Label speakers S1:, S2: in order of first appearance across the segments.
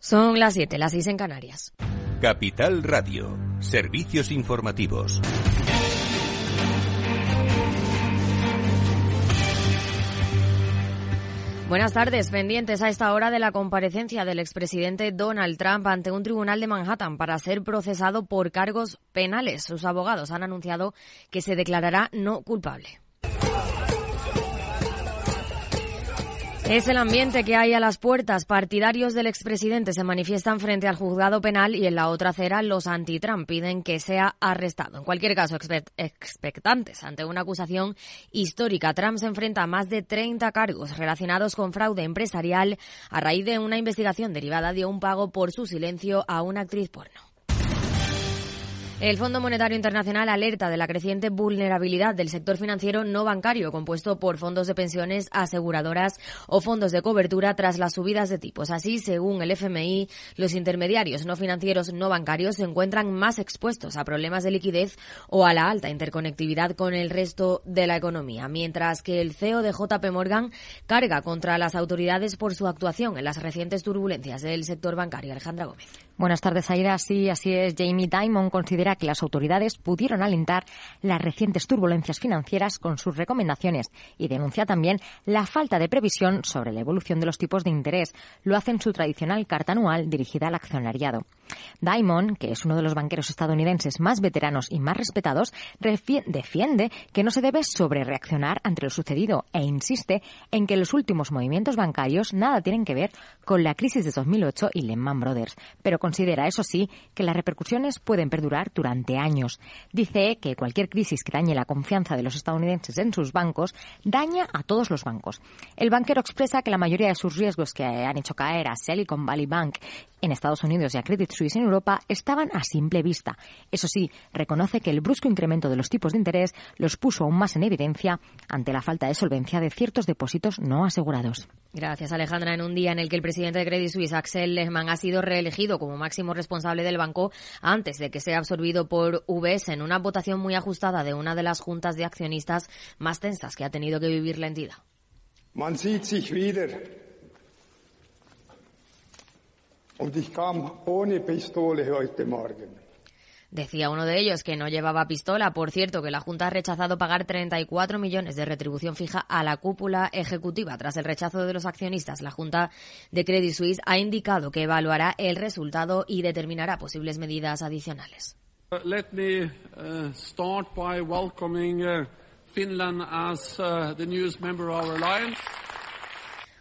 S1: Son las 7, las 6 en Canarias.
S2: Capital Radio, servicios informativos.
S1: Buenas tardes. Pendientes a esta hora de la comparecencia del expresidente Donald Trump ante un tribunal de Manhattan para ser procesado por cargos penales. Sus abogados han anunciado que se declarará no culpable. Es el ambiente que hay a las puertas. Partidarios del expresidente se manifiestan frente al juzgado penal y en la otra acera los anti-Trump piden que sea arrestado. En cualquier caso, expectantes ante una acusación histórica. Trump se enfrenta a más de 30 cargos relacionados con fraude empresarial a raíz de una investigación derivada de un pago por su silencio a una actriz porno. El Fondo Monetario Internacional alerta de la creciente vulnerabilidad del sector financiero no bancario, compuesto por fondos de pensiones, aseguradoras o fondos de cobertura tras las subidas de tipos. Así, según el FMI, los intermediarios no financieros no bancarios se encuentran más expuestos a problemas de liquidez o a la alta interconectividad con el resto de la economía, mientras que el CEO de JP Morgan carga contra las autoridades por su actuación en las recientes turbulencias del sector bancario. Alejandra Gómez.
S3: Buenas tardes, Aira. Sí, así es. Jamie Dimon considera que las autoridades pudieron alentar las recientes turbulencias financieras con sus recomendaciones y denuncia también la falta de previsión sobre la evolución de los tipos de interés. Lo hace en su tradicional carta anual dirigida al accionariado. Dimon, que es uno de los banqueros estadounidenses más veteranos y más respetados, defiende que no se debe sobrereaccionar ante lo sucedido e insiste en que los últimos movimientos bancarios nada tienen que ver con la crisis de 2008 y Lehman Brothers, pero considera, eso sí, que las repercusiones pueden perdurar durante años. Dice que cualquier crisis que dañe la confianza de los estadounidenses en sus bancos daña a todos los bancos. El banquero expresa que la mayoría de sus riesgos que han hecho caer a Silicon Valley Bank en Estados Unidos y a Credit Suisse en Europa estaban a simple vista. Eso sí, reconoce que el brusco incremento de los tipos de interés los puso aún más en evidencia ante la falta de solvencia de ciertos depósitos no asegurados.
S1: Gracias, Alejandra. En un día en el que el presidente de Credit Suisse, Axel Lehmann, ha sido reelegido como máximo responsable del banco antes de que sea absorbido por UBS en una votación muy ajustada de una de las juntas de accionistas más tensas que ha tenido que vivir la entidad. Man sieht sich wieder. Decía uno de ellos que no llevaba pistola. Por cierto, que la Junta ha rechazado pagar 34 millones de retribución fija a la cúpula ejecutiva. Tras el rechazo de los accionistas, la Junta de Credit Suisse ha indicado que evaluará el resultado y determinará posibles medidas adicionales. Uh, let me uh, start by welcoming uh, Finland as the newest member of our alliance.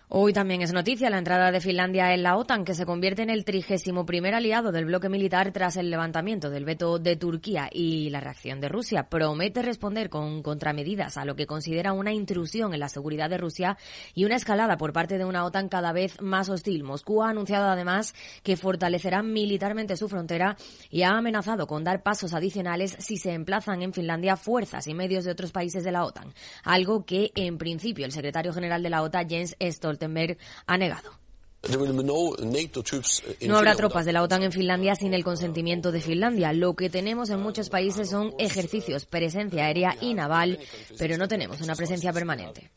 S1: Hoy también es noticia la entrada de Finlandia en la OTAN, que se convierte en el trigésimo primer aliado del bloque militar tras el levantamiento del veto de Turquía y la reacción de Rusia. Promete responder con contramedidas a lo que considera una intrusión en la seguridad de Rusia y una escalada por parte de una OTAN cada vez más hostil. Moscú ha anunciado además que fortalecerá militarmente su frontera y ha amenazado con dar pasos adicionales si se emplazan en Finlandia fuerzas y medios de otros países de la OTAN, algo que en principio el secretario general de la OTAN, Jens Stoltenberg, Stoltenberg ha negado. No habrá tropas de la OTAN en Finlandia sin el consentimiento de Finlandia. Lo que tenemos en muchos países son ejercicios, presencia aérea y naval, pero no tenemos una presencia permanente.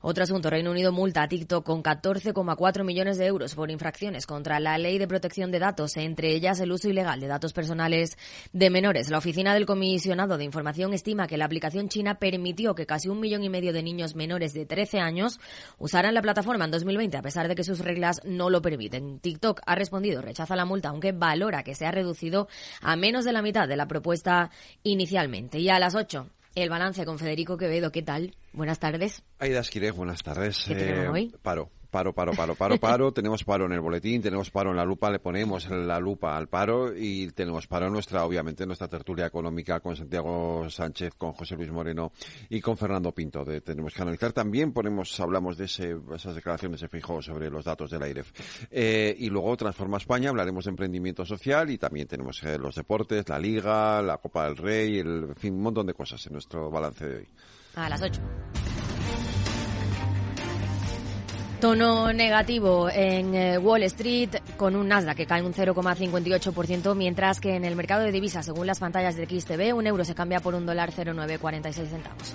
S1: Otro asunto, Reino Unido multa a TikTok con 14,4 millones de euros por infracciones contra la ley de protección de datos, entre ellas el uso ilegal de datos personales de menores. La oficina del comisionado de información estima que la aplicación china permitió que casi un millón y medio de niños menores de 13 años usaran la plataforma en 2020, a pesar de que sus reglas no lo permiten. TikTok ha respondido, rechaza la multa, aunque valora que se ha reducido a menos de la mitad de la propuesta inicialmente. Y a las 8, el balance con Federico Quevedo. ¿Qué tal? Buenas tardes.
S4: Aida Esquireg, buenas tardes.
S1: ¿Qué tenemos hoy?
S4: Paro. Paro, paro, paro, paro, paro. tenemos paro en el boletín, tenemos paro en la lupa, le ponemos la lupa al paro y tenemos paro en nuestra, obviamente, nuestra tertulia económica con Santiago Sánchez, con José Luis Moreno y con Fernando Pinto. tenemos que analizar también, ponemos, hablamos de esas declaraciones de Fijó sobre los datos del AIREF. Eh, y luego Transforma España, hablaremos de emprendimiento social y también tenemos eh, los deportes, la Liga, la Copa del Rey, el, en fin, un montón de cosas en nuestro balance de hoy.
S1: A las 8. Tono negativo en eh, Wall Street con un Nasdaq que cae un 0,58%, mientras que en el mercado de divisas, según las pantallas de XTV, un euro se cambia por un dólar 0,946 centavos.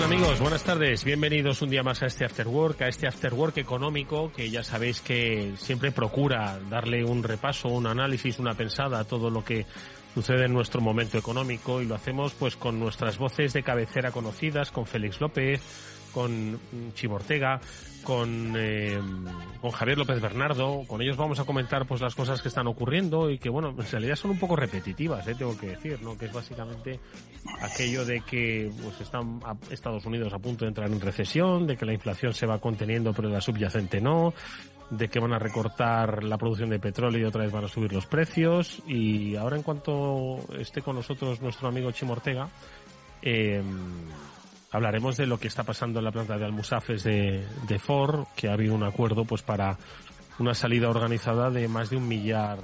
S5: Hola amigos? Buenas tardes. Bienvenidos un día más a este After Work, a este After Work económico que ya sabéis que siempre procura darle un repaso, un análisis, una pensada a todo lo que sucede en nuestro momento económico y lo hacemos pues con nuestras voces de cabecera conocidas, con Félix López, con Chimo Ortega, con, eh, con Javier López Bernardo. Con ellos vamos a comentar pues las cosas que están ocurriendo y que, bueno, en realidad son un poco repetitivas, eh, tengo que decir, ¿no? Que es básicamente aquello de que pues están Estados Unidos a punto de entrar en recesión, de que la inflación se va conteniendo pero la subyacente no, de que van a recortar la producción de petróleo y otra vez van a subir los precios. Y ahora en cuanto esté con nosotros nuestro amigo Chimo Ortega, eh, hablaremos de lo que está pasando en la planta de Almusafes de, de Ford, que ha habido un acuerdo pues para una salida organizada de más de un millar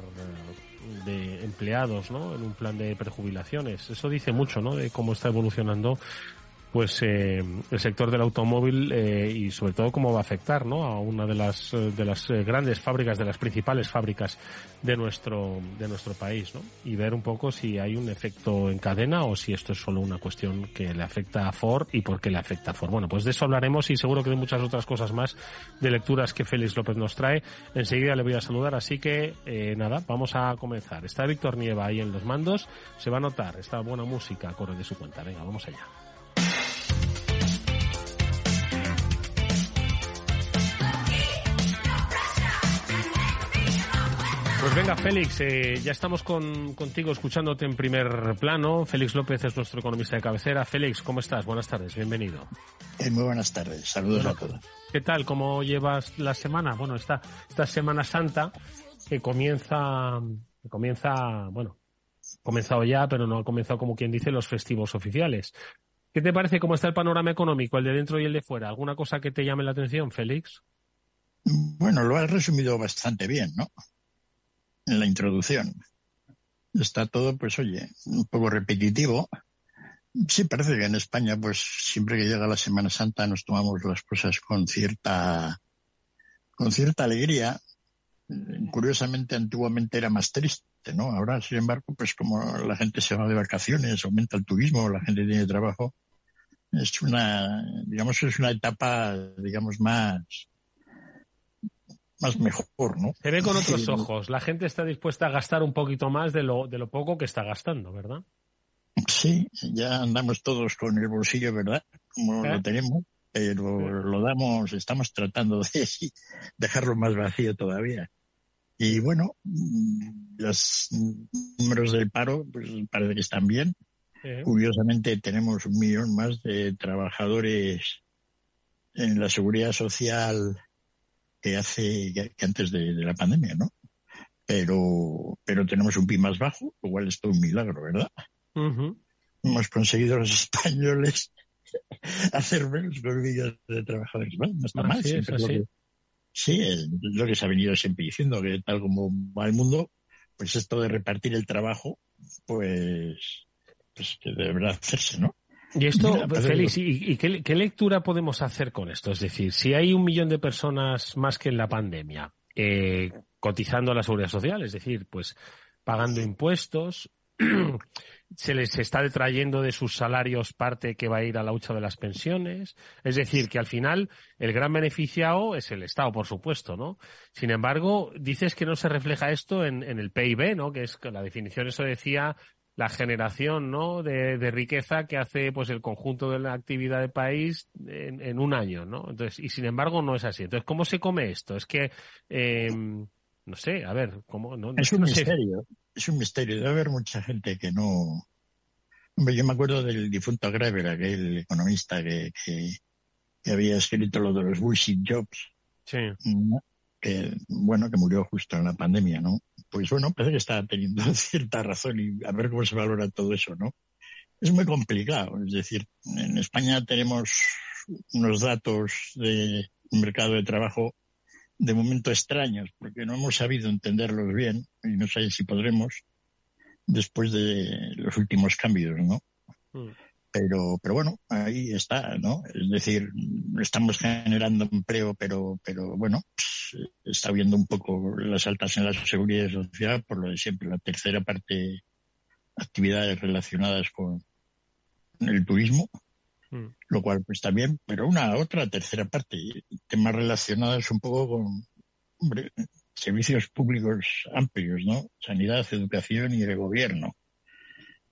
S5: de empleados, ¿no? En un plan de prejubilaciones. Eso dice mucho, ¿no? De cómo está evolucionando pues eh, el sector del automóvil eh, y sobre todo cómo va a afectar ¿no? a una de las eh, de las grandes fábricas de las principales fábricas de nuestro de nuestro país ¿no? y ver un poco si hay un efecto en cadena o si esto es solo una cuestión que le afecta a Ford y por qué le afecta a Ford. Bueno pues de eso hablaremos y seguro que de muchas otras cosas más de lecturas que Félix López nos trae. Enseguida le voy a saludar así que nada vamos a comenzar. Está Víctor Nieva ahí en los mandos. Se va a notar esta buena música corre de su cuenta. Venga vamos allá Pues venga, Félix, eh, ya estamos con, contigo escuchándote en primer plano. Félix López es nuestro economista de cabecera. Félix, ¿cómo estás? Buenas tardes, bienvenido.
S6: Eh, muy buenas tardes, saludos a todos.
S5: ¿Qué tal? ¿Cómo llevas la semana? Bueno, esta, esta Semana Santa que comienza, comienza, bueno, ha comenzado ya, pero no ha comenzado como quien dice los festivos oficiales. ¿Qué te parece cómo está el panorama económico, el de dentro y el de fuera? ¿Alguna cosa que te llame la atención, Félix?
S6: Bueno, lo has resumido bastante bien, ¿no? En la introducción. Está todo, pues oye, un poco repetitivo. Sí, parece que en España, pues siempre que llega la Semana Santa nos tomamos las cosas con cierta, con cierta alegría. Curiosamente, antiguamente era más triste, ¿no? Ahora, sin embargo, pues como la gente se va de vacaciones, aumenta el turismo, la gente tiene trabajo, es una, digamos, es una etapa, digamos, más, más mejor, ¿no?
S5: Se ve con otros ojos. La gente está dispuesta a gastar un poquito más de lo, de lo poco que está gastando, ¿verdad?
S6: Sí, ya andamos todos con el bolsillo, ¿verdad? Como lo ¿Eh? tenemos, pero lo damos, estamos tratando de dejarlo más vacío todavía. Y bueno, los números del paro, pues parece que están bien. Curiosamente tenemos un millón más de trabajadores en la seguridad social que hace que antes de, la pandemia, ¿no? Pero, pero tenemos un PIB más bajo, lo cual es todo un milagro, ¿verdad? Hemos conseguido los españoles hacer menos con de trabajadores. Bueno, no está mal. sí, es lo que se ha venido siempre diciendo, que tal como va el mundo, pues esto de repartir el trabajo, pues, pues que deberá hacerse, ¿no?
S5: Y esto, Félix, ¿y, qué, lectura podemos hacer con esto? Es decir, si hay un millón de personas más que en la pandemia eh, cotizando a la seguridad social, es decir, pues pagando impuestos, se les está detrayendo de sus salarios parte que va a ir a la hucha de las pensiones. Es decir, que al final el gran beneficiado es el Estado, por supuesto, ¿no? Sin embargo, dices que no se refleja esto en, el PIB, ¿no? Que es que la definición, eso decía la generación, ¿no? De, riqueza que hace, pues, el conjunto de la actividad del país en, un año, ¿no? Entonces, y sin embargo no es así. Entonces, ¿cómo se come esto? Es que, eh, no sé, a ver, ¿cómo? No,
S6: es un misterio es un misterio. Debe haber mucha gente que no. Hombre, yo me acuerdo del difunto Greber, aquel economista que, que, había escrito lo de los bullshit jobs.
S5: Sí.
S6: Que, bueno, que murió justo en la pandemia, ¿no? Pues bueno, parece que está teniendo cierta razón y a ver cómo se valora todo eso, ¿no? Es muy complicado. Es decir, en España tenemos unos datos de mercado de trabajo de momento extraños, porque no hemos sabido entenderlos bien y no sé si podremos después de los últimos cambios, ¿no? Mm. Pero, pero bueno, ahí está, ¿no? Es decir, estamos generando empleo, pero, pero bueno, pues, está viendo un poco las altas en la seguridad social por lo de siempre. La tercera parte, actividades relacionadas con el turismo, Mm. lo cual pues también, pero una otra tercera parte, temas relacionados un poco con hombre, servicios públicos amplios, ¿no? Sanidad, educación y el gobierno.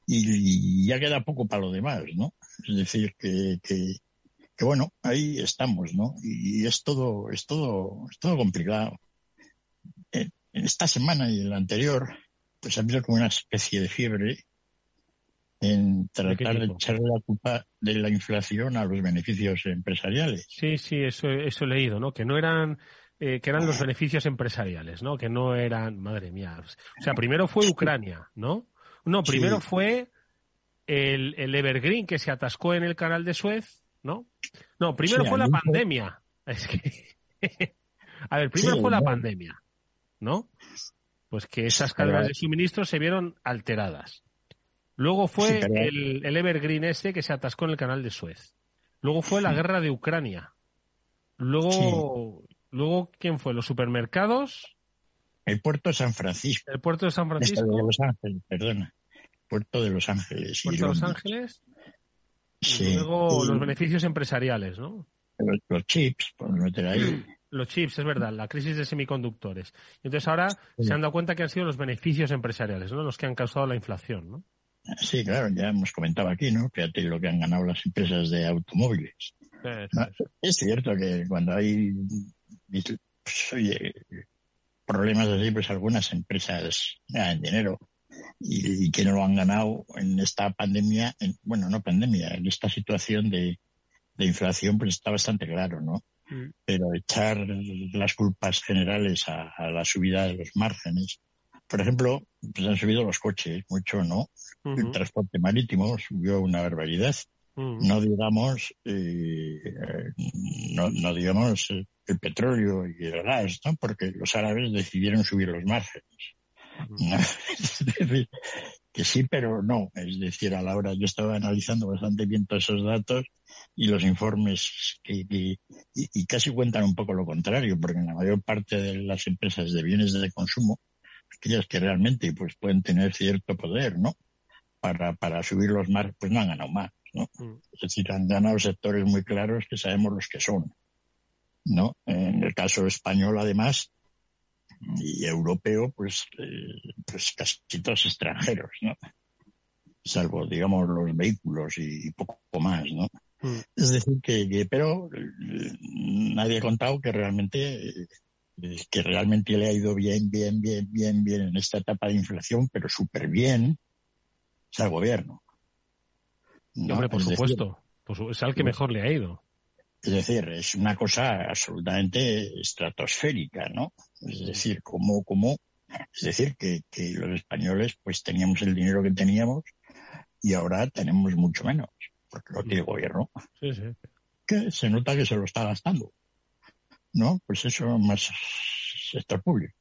S6: Y, ya queda poco para lo demás, ¿no? Es decir, que, que, que, bueno, ahí estamos, ¿no? Y es todo, es todo, es todo complicado. En esta semana y en la anterior, pues ha habido como una especie de fiebre en tratar de, echarle la culpa de la inflación a los beneficios empresariales.
S5: Sí, sí, eso, eso he leído, ¿no? Que no eran eh, que eran los beneficios empresariales, ¿no? Que no eran, madre mía. O sea, primero fue Ucrania, ¿no? No, primero fue el, el, Evergreen que se atascó en el canal de Suez, ¿no? No, primero fue la pandemia. Es que... a ver, primero fue la pandemia, ¿no? Pues que esas cadenas de suministro se vieron alteradas. Luego fue el, Evergreen ese que se atascó en el canal de Suez. Luego fue la guerra de Ucrania. Luego, luego ¿quién fue? ¿Los supermercados?
S6: El puerto de San Francisco.
S5: El puerto de San Francisco.
S6: de Los Ángeles, perdona. Puerto de Los Ángeles.
S5: Puerto de Los Ángeles. Sí. Y luego los beneficios empresariales, ¿no?
S6: Los, chips, por meter ahí.
S5: Los chips, es verdad, la crisis de semiconductores. Entonces ahora se han dado cuenta que han sido los beneficios empresariales, ¿no? Los que han causado la inflación, ¿no?
S6: Sí, claro, ya hemos comentado aquí, ¿no? Fíjate lo que han ganado las empresas de automóviles. es cierto que cuando hay pues, problemas así, pues algunas empresas ganan dinero y, que no lo han ganado en esta pandemia, bueno, no pandemia, en esta situación de, inflación, pues está bastante claro, ¿no? Mm. Pero echar las culpas generales a la subida de los márgenes, por ejemplo, pues han subido los coches, mucho no. El transporte marítimo subió una barbaridad. No digamos, eh, no, no, digamos el petróleo y el gas, ¿no? Porque los árabes decidieron subir los márgenes. que sí, pero no. Es decir, a la hora yo estaba analizando bastante bien todos esos datos y los informes que, y, y, casi cuentan un poco lo contrario, porque en la mayor parte de las empresas de bienes de consumo aquellas que realmente pues pueden tener cierto poder, ¿no? Para, para subir los más, pues no han ganado más, ¿no? Mm. Es decir, han ganado sectores muy claros que sabemos los que son, ¿no? En el caso español, además, y europeo, pues, eh, pues casi todos extranjeros, ¿no? Salvo, digamos, los vehículos y, poco más, ¿no? Mm. Es decir, que, pero eh, nadie ha contado que realmente que realmente le ha ido bien, bien, bien, bien, bien en esta etapa de inflación, pero súper bien, es al gobierno.
S5: Hombre, por supuesto. es al que mejor le ha ido.
S6: Es decir, es una cosa absolutamente estratosférica, ¿no? Es decir, como, como, es decir, que, que los españoles pues teníamos el dinero que teníamos y ahora tenemos mucho menos, porque lo tiene el gobierno.
S5: Sí, sí.
S6: Que se nota que se lo está gastando. ¿no? Pues eso más sector público.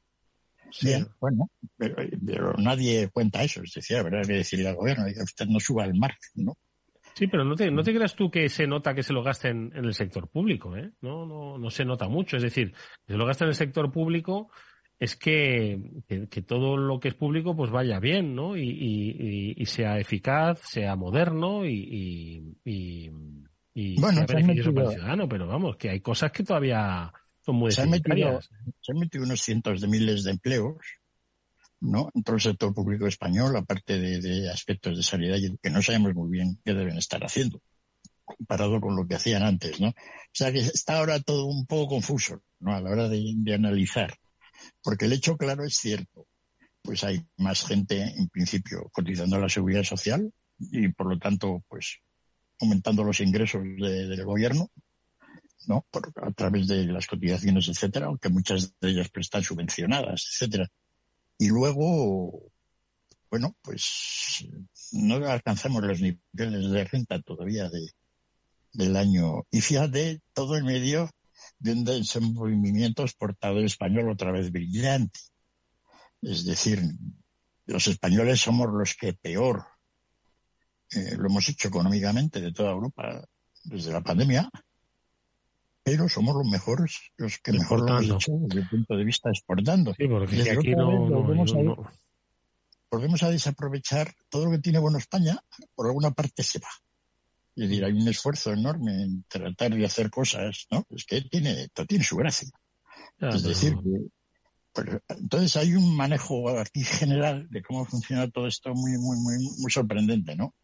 S6: Sí. Bien, bueno, pero, nadie cuenta eso. Es decir, habrá que decirle al gobierno que usted no suba el margen, ¿no?
S5: Sí, pero no te, no te creas tú que se nota que se lo gasten en el sector público, ¿eh? No, no, no se nota mucho. Es decir, que se lo gasta en el sector público es que, que, todo lo que es público pues vaya bien, ¿no? Y, y, y sea eficaz, sea moderno y, y, y bueno, sea beneficioso para el ciudadano, pero vamos, que hay cosas que todavía son muy
S6: se han, metido, se han metido unos cientos de miles de empleos ¿no? en todo el sector público español, aparte de, de aspectos de sanidad que no sabemos muy bien qué deben estar haciendo comparado con lo que hacían antes, ¿no? O sea que está ahora todo un poco confuso, ¿no? A la hora de, analizar. Porque el hecho claro es cierto. Pues hay más gente, en principio, cotizando la seguridad social y, por lo tanto, pues, aumentando los ingresos del gobierno, ¿no? Por, a través de las cotizaciones, etcétera, aunque muchas de ellas pues, están subvencionadas, etcétera. Y luego, bueno, pues no alcanzamos los niveles de renta todavía de, del año. Y fíjate, todo en medio de un desenvolvimiento exportador español otra vez brillante. Es decir, los españoles somos los que peor eh, lo hemos hecho económicamente de toda Europa desde la pandemia, pero somos los mejores, los que mejor lo hemos hecho desde el punto de vista exportando.
S5: Sí, porque aquí no,
S6: volvemos a desaprovechar todo lo que tiene bueno España, por alguna parte se va. Es decir, hay un esfuerzo enorme en tratar de hacer cosas, ¿no? Es que tiene, tiene su gracia. es decir, pues, entonces hay un manejo aquí general de cómo funciona todo esto muy, muy, muy, muy sorprendente, ¿no?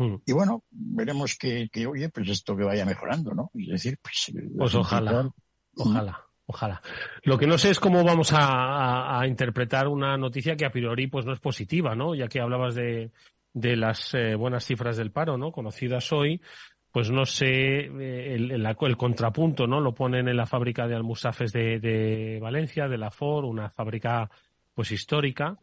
S6: Mm. Y bueno, veremos que, que, oye, pues esto que vaya mejorando, ¿no? Es decir, pues...
S5: Pues ojalá, ojalá. Ojalá. Lo que no sé es cómo vamos a, a, interpretar una noticia que a priori pues no es positiva, ¿no? Ya que hablabas de, de las eh, buenas cifras del paro, ¿no? Conocidas hoy, pues no sé, eh, el, el, contrapunto, ¿no? Lo ponen en la fábrica de almusafes de, de Valencia, de la Ford, una fábrica pues histórica,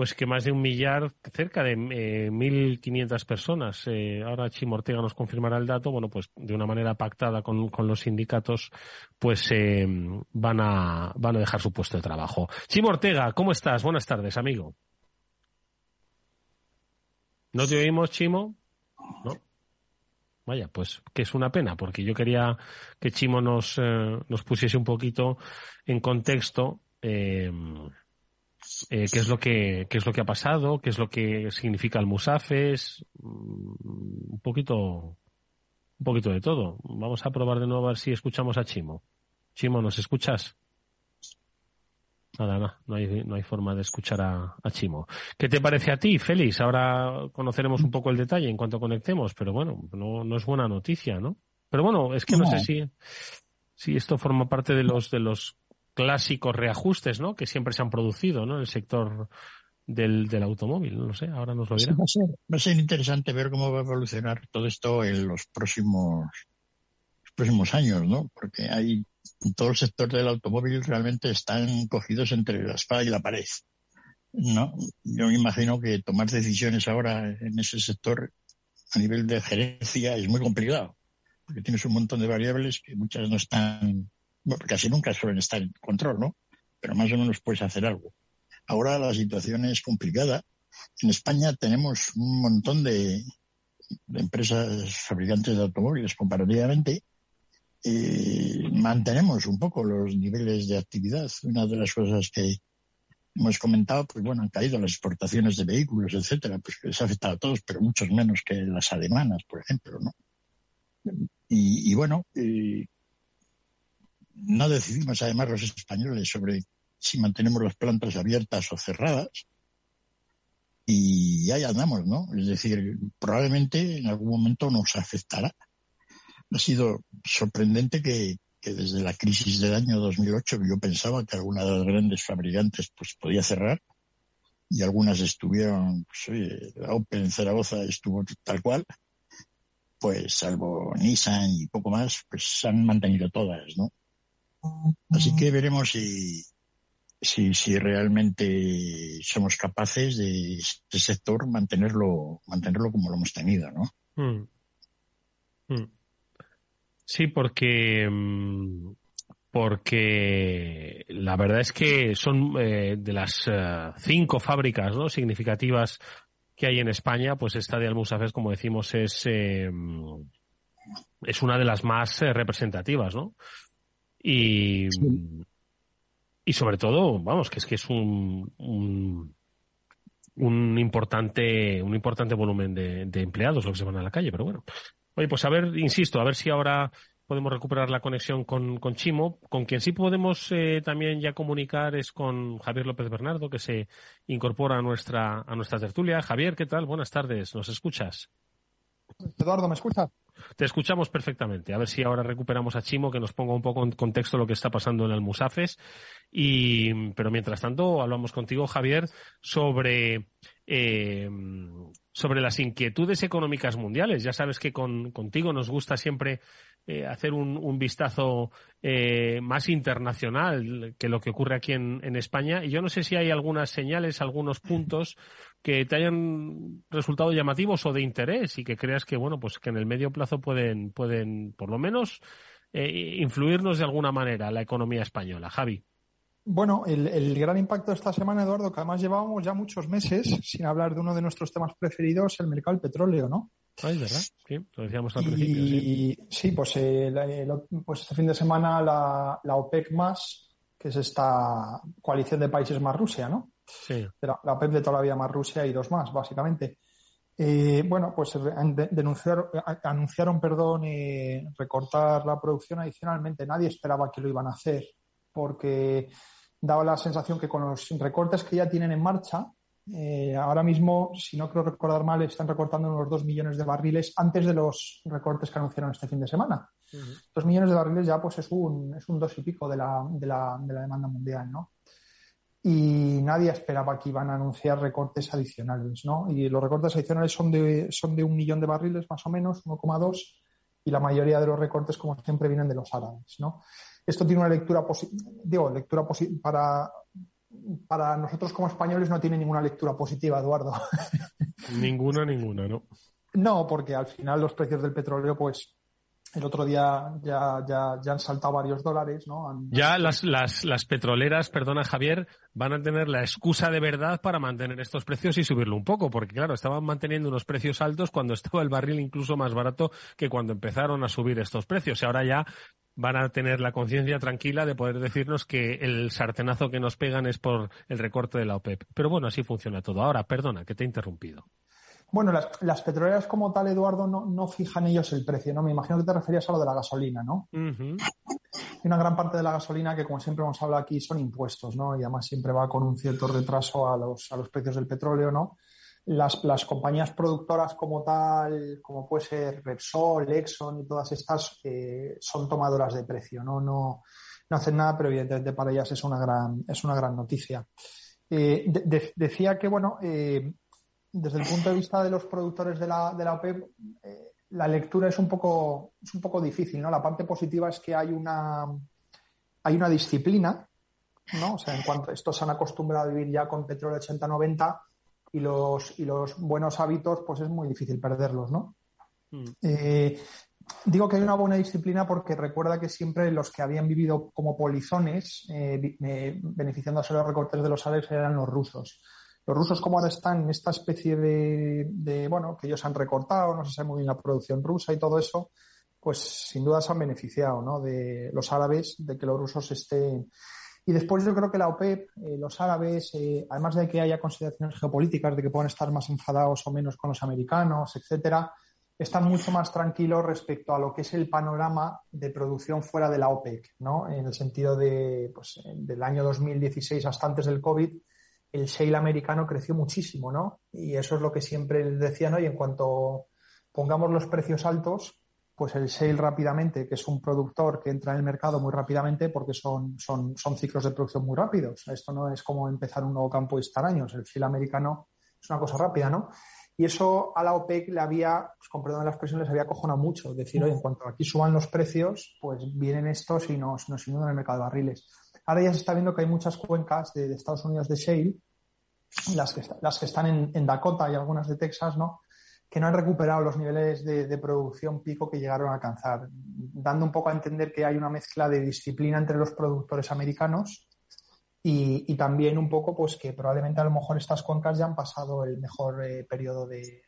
S5: pues que más de un millar, cerca de eh, 1.500 personas, eh, ahora Chimo Ortega nos confirmará el dato, bueno, pues de una manera pactada con, con los sindicatos, pues eh, van, a, van a dejar su puesto de trabajo. Chimo Ortega, ¿cómo estás? Buenas tardes, amigo. ¿No te oímos, Chimo? No. Vaya, pues que es una pena, porque yo quería que Chimo nos, eh, nos pusiese un poquito en contexto eh, eh, qué es lo que qué es lo que ha pasado, qué es lo que significa el Musafes, mm, un poquito un poquito de todo. Vamos a probar de nuevo a ver si escuchamos a Chimo. Chimo, ¿nos escuchas? Nada, no, no hay, no hay forma de escuchar a, Chimo. ¿Qué te parece a ti, Félix? Ahora conoceremos un poco el detalle en cuanto conectemos, pero bueno, no, no es buena noticia, ¿no? Pero bueno, es que no, sé si, si esto forma parte de los, de los clásicos reajustes, ¿no? Que siempre se han producido, ¿no? En el sector del, del automóvil, no lo sé, ahora nos lo dirá.
S6: va, a ser, va a ser interesante ver cómo va a evolucionar todo esto en los próximos, los próximos años, ¿no? Porque hay todo el sector del automóvil realmente están cogidos entre la espada y la pared. ¿no? Yo me imagino que tomar decisiones ahora en ese sector a nivel de gerencia es muy complicado, porque tienes un montón de variables que muchas no están, casi nunca suelen estar en control, ¿no? Pero más o menos puedes hacer algo. Ahora la situación es complicada. En España tenemos un montón de, empresas fabricantes de automóviles comparativamente y mantenemos un poco los niveles de actividad. Una de las cosas que hemos comentado, pues bueno, han caído las exportaciones de vehículos, etcétera, pues les ha afectado a todos, pero muchos menos que las alemanas, por ejemplo, ¿no? Y, bueno, no decidimos además los españoles sobre si mantenemos las plantas abiertas o cerradas. Y ahí andamos, ¿no? Es decir, probablemente en algún momento nos afectará ha sido sorprendente que, desde la crisis del año 2008 yo pensaba que alguna de las grandes fabricantes pues podía cerrar y algunas estuvieron, pues oye, la Opel en Zaragoza estuvo tal cual, pues salvo Nissan y poco más, pues han mantenido todas, ¿no? Así que veremos si, si, si realmente somos capaces de este sector mantenerlo, mantenerlo como lo hemos tenido, ¿no? Mm.
S5: Mm. Sí, porque mm, porque la verdad es que son eh, de las eh, cinco fábricas ¿no? significativas que hay en España, pues esta de Almusafes, como decimos, es, eh, es una de las más representativas, ¿no? Y, y sobre todo, vamos, que es que es un, un, importante un importante volumen de, de empleados los que se van a la calle, pero bueno. Oye, pues a ver, insisto, a ver si ahora podemos recuperar la conexión con, con Chimo. Con quien sí podemos eh, también ya comunicar es con Javier López Bernardo, que se incorpora a nuestra, a nuestra tertulia. Javier, ¿qué tal? Buenas tardes. ¿Nos escuchas?
S7: Eduardo, ¿me escuchas?
S5: Te escuchamos perfectamente. A ver si ahora recuperamos a Chimo, que nos ponga un poco en contexto lo que está pasando en Almusafes. Y, pero mientras tanto, hablamos contigo, Javier, sobre, eh, sobre las inquietudes económicas mundiales. Ya sabes que con, contigo nos gusta siempre eh, hacer un, vistazo eh, más internacional que lo que ocurre aquí en, España. Y yo no sé si hay algunas señales, algunos puntos que te hayan resultado llamativos o de interés y que creas que, bueno, pues que en el medio plazo pueden, pueden por lo menos, eh, influirnos de alguna manera la economía española. Javi.
S7: Bueno, el, el, gran impacto de esta semana, Eduardo, que además llevábamos ya muchos meses sin hablar de uno de nuestros temas preferidos, el mercado del petróleo, ¿no?
S5: Ah, es verdad, sí, lo decíamos al principio. Sí,
S7: sí pues, pues este fin de semana la, la, OPEC más, que es esta coalición de países más Rusia, ¿no?
S5: Sí.
S7: La, la, OPEC de toda la vida más Rusia y dos más, básicamente. Eh, bueno, pues denunciaron, anunciaron perdón, eh, recortar la producción adicionalmente. Nadie esperaba que lo iban a hacer, porque daba la sensación que con los recortes que ya tienen en marcha, eh, ahora mismo, si no creo recordar mal, están recortando unos 2 millones de barriles antes de los recortes que anunciaron este fin de semana. Dos millones de barriles ya pues es un, es un dos y pico de la, de la, de la demanda mundial, ¿no? Y nadie esperaba que iban a anunciar recortes adicionales, ¿no? Y los recortes adicionales son de, son de un millón de barriles más o menos, 1,2, y la mayoría de los recortes, como siempre, vienen de los árabes, ¿no? Esto tiene una lectura positiva, digo, lectura para para nosotros como españoles no tiene ninguna lectura positiva, Eduardo.
S5: Ninguna, ninguna, ¿no?
S7: No, porque al final los precios del petróleo, pues el otro día ya, ya, ya han saltado varios dólares, ¿no?
S5: Ya las, las, las petroleras, perdona Javier, van a tener la excusa de verdad para mantener estos precios y subirlo un poco, porque claro, estaban manteniendo unos precios altos cuando estaba el barril incluso más barato que cuando empezaron a subir estos precios. Y ahora ya van a tener la conciencia tranquila de poder decirnos que el sartenazo que nos pegan es por el recorte de la OPEP. Pero bueno, así funciona todo. Ahora, perdona, que te he interrumpido.
S7: Bueno, las, petroleras como tal, Eduardo, no, no, fijan ellos el precio, ¿no? Me imagino que te referías a lo de la gasolina, ¿no? Hay una gran parte de la gasolina que, como siempre hemos hablado aquí, son impuestos, ¿no? Y además siempre va con un cierto retraso a los, a los precios del petróleo, ¿no? las, las compañías productoras como tal, como puede ser Repsol, Exxon y todas estas, eh, son tomadoras de precio, ¿no? No, no hacen nada, pero evidentemente para ellas es una gran, es una gran noticia. Eh, decía que, bueno, eh, desde el punto de vista de los productores de la, de la OPEP, la lectura es un poco, es un poco difícil, ¿no? La parte positiva es que hay una, hay una disciplina, ¿no? O sea, en cuanto estos se han acostumbrado a vivir ya con petróleo 80-90, y los, y los buenos hábitos, pues es muy difícil perderlos, ¿no? Mm. Eh, digo que hay una buena disciplina porque recuerda que siempre los que habían vivido como polizones, eh, beneficiándose de los recortes de los salarios, eran los rusos. Los rusos, como ahora están en esta especie de, bueno, que ellos han recortado, no se sabe muy bien la producción rusa y todo eso, pues sin duda se han beneficiado, ¿no? De los árabes, de que los rusos estén y después yo creo que la OPEP, eh, los árabes, eh, además de que haya consideraciones geopolíticas, de que puedan estar más enfadados o menos con los americanos, etcétera, están mucho más tranquilos respecto a lo que es el panorama de producción fuera de la OPEC, ¿no? En el sentido de, pues, del año 2016 hasta antes del COVID, el shale americano creció muchísimo, ¿no? Y eso es lo que siempre decían, ¿no? Y en cuanto pongamos los precios altos, pues el shale rápidamente, que es un productor que entra en el mercado muy rápidamente porque son, son, son ciclos de producción muy rápidos. Esto no es como empezar un nuevo campo y estar años. El shale americano es una cosa rápida, ¿no? Y eso a la OPEC le había, pues con perdón de la expresión, les había cojonado mucho. Decir, oye, en cuanto aquí suban los precios, pues vienen estos y nos, nos inundan el mercado de barriles. Ahora ya se está viendo que hay muchas cuencas de, Estados Unidos de shale, las que, las que están en, Dakota y algunas de Texas, ¿no? que no han recuperado los niveles de, producción pico que llegaron a alcanzar, dando un poco a entender que hay una mezcla de disciplina entre los productores americanos y, también un poco pues que probablemente a lo mejor estas cuencas ya han pasado el mejor eh, periodo de,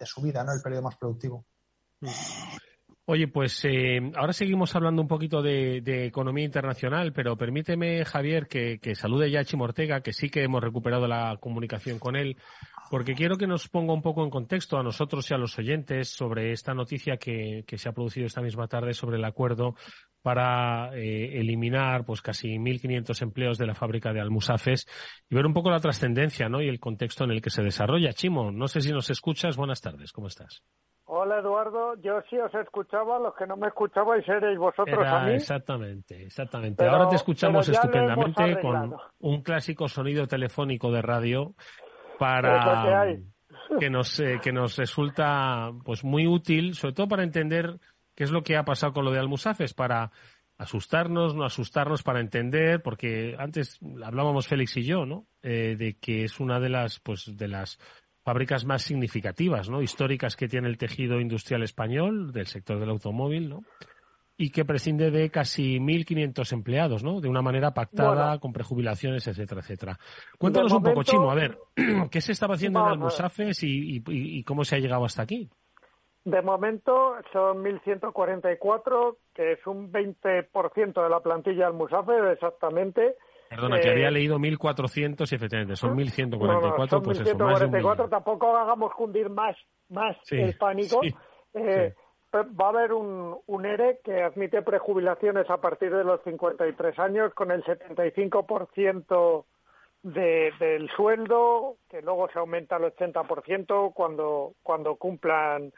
S7: su vida, ¿no? el periodo más productivo.
S5: Oye, pues eh, ahora seguimos hablando un poquito de, economía internacional, pero permíteme, Javier, que, salude ya a Chimo Ortega, que sí que hemos recuperado la comunicación con él, porque quiero que nos ponga un poco en contexto a nosotros y a los oyentes sobre esta noticia que, se ha producido esta misma tarde sobre el acuerdo para eh, eliminar pues casi 1.500 empleos de la fábrica de Almusafes y ver un poco la trascendencia ¿no? y el contexto en el que se desarrolla. Chimo, no sé si nos escuchas. Buenas tardes, ¿cómo estás?
S8: Hola Eduardo, yo sí os escuchaba, los que no me escuchabais erais vosotros a mí.
S5: Exactamente, exactamente. Ahora te escuchamos estupendamente con un clásico sonido telefónico de radio para que nos eh, que nos resulta pues muy útil, sobre todo para entender qué es lo que ha pasado con lo de Almusafes, para asustarnos, no asustarnos, para entender, porque antes hablábamos Félix y yo, ¿no? Eh, de que es una de las pues de las fábricas más significativas, ¿no? Históricas que tiene el tejido industrial español, del sector del automóvil, ¿no? Y que prescinde de casi 1.500 empleados, ¿no? De una manera pactada, con prejubilaciones, etcétera, etcétera. Cuéntanos un poco, Chimo, a ver, ¿qué se estaba haciendo en Almusafes y, y, cómo se ha llegado hasta aquí?
S8: De momento son 1.144, que es un 20% de la plantilla Almusafes, exactamente,
S5: Perdona, que había eh, leído 1.400 y efectivamente son 1.144.
S8: No, son pues 1.144, tampoco hagamos cundir más, más el pánico. Eh, va a haber un, un ERE que admite prejubilaciones a partir de los 53 años con el 75% de, del sueldo, que luego se aumenta al 80% cuando, cuando cumplan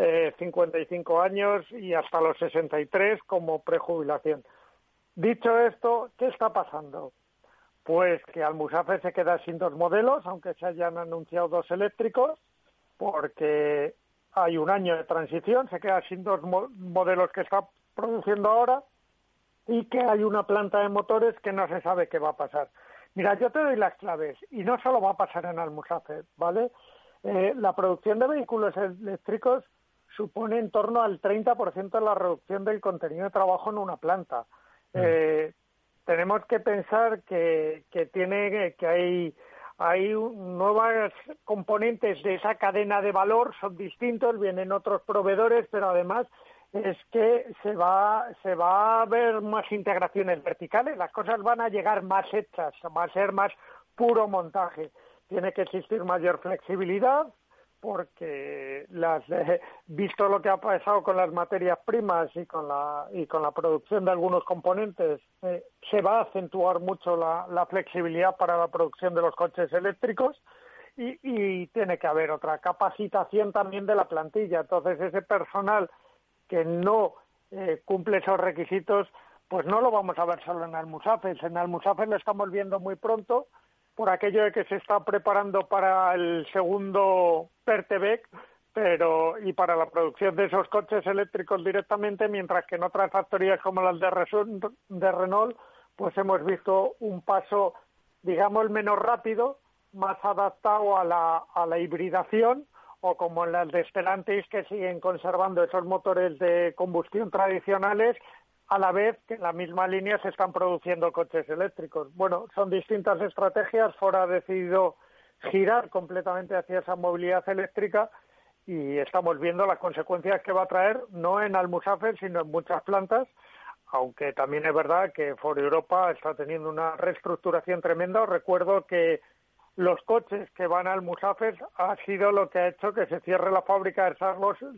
S8: eh, 55 años y hasta los 63 como prejubilación. Dicho esto, ¿qué está pasando? Pues que Almusafe se queda sin dos modelos, aunque se hayan anunciado dos eléctricos, porque hay un año de transición, se queda sin dos modelos que está produciendo ahora y que hay una planta de motores que no se sabe qué va a pasar. Mira, yo te doy las claves y no solo va a pasar en Almusafe, ¿vale? Eh, la producción de vehículos eléctricos supone en torno al 30% de la reducción del contenido de trabajo en una planta. Eh, tenemos que pensar que, que tiene que hay hay nuevas componentes de esa cadena de valor, son distintos, vienen otros proveedores, pero además es que se va, se va a ver más integraciones verticales, las cosas van a llegar más hechas, va a ser más puro montaje. Tiene que existir mayor flexibilidad, porque las visto lo que ha pasado con las materias primas y con la y con la producción de algunos componentes eh, se va a acentuar mucho la, la, flexibilidad para la producción de los coches eléctricos y, y, tiene que haber otra capacitación también de la plantilla. Entonces ese personal que no eh, cumple esos requisitos pues no lo vamos a ver solo en Almusafes. En Almusafes lo estamos viendo muy pronto por aquello de que se está preparando para el segundo Pertebec, pero y para la producción de esos coches eléctricos directamente, mientras que en otras factorías como las de, de Renault, pues hemos visto un paso, digamos, menos rápido, más adaptado a la, a la hibridación, o como en las de Stellantis que siguen conservando esos motores de combustión tradicionales a la vez que en la misma línea se están produciendo coches eléctricos. Bueno, son distintas estrategias. Ford ha decidido girar completamente hacia esa movilidad eléctrica y estamos viendo las consecuencias que va a traer, no en Almusafes, sino en muchas plantas, aunque también es verdad que Ford Europa está teniendo una reestructuración tremenda. Recuerdo que los coches que van a Almusafes ha sido lo que ha hecho que se cierre la fábrica de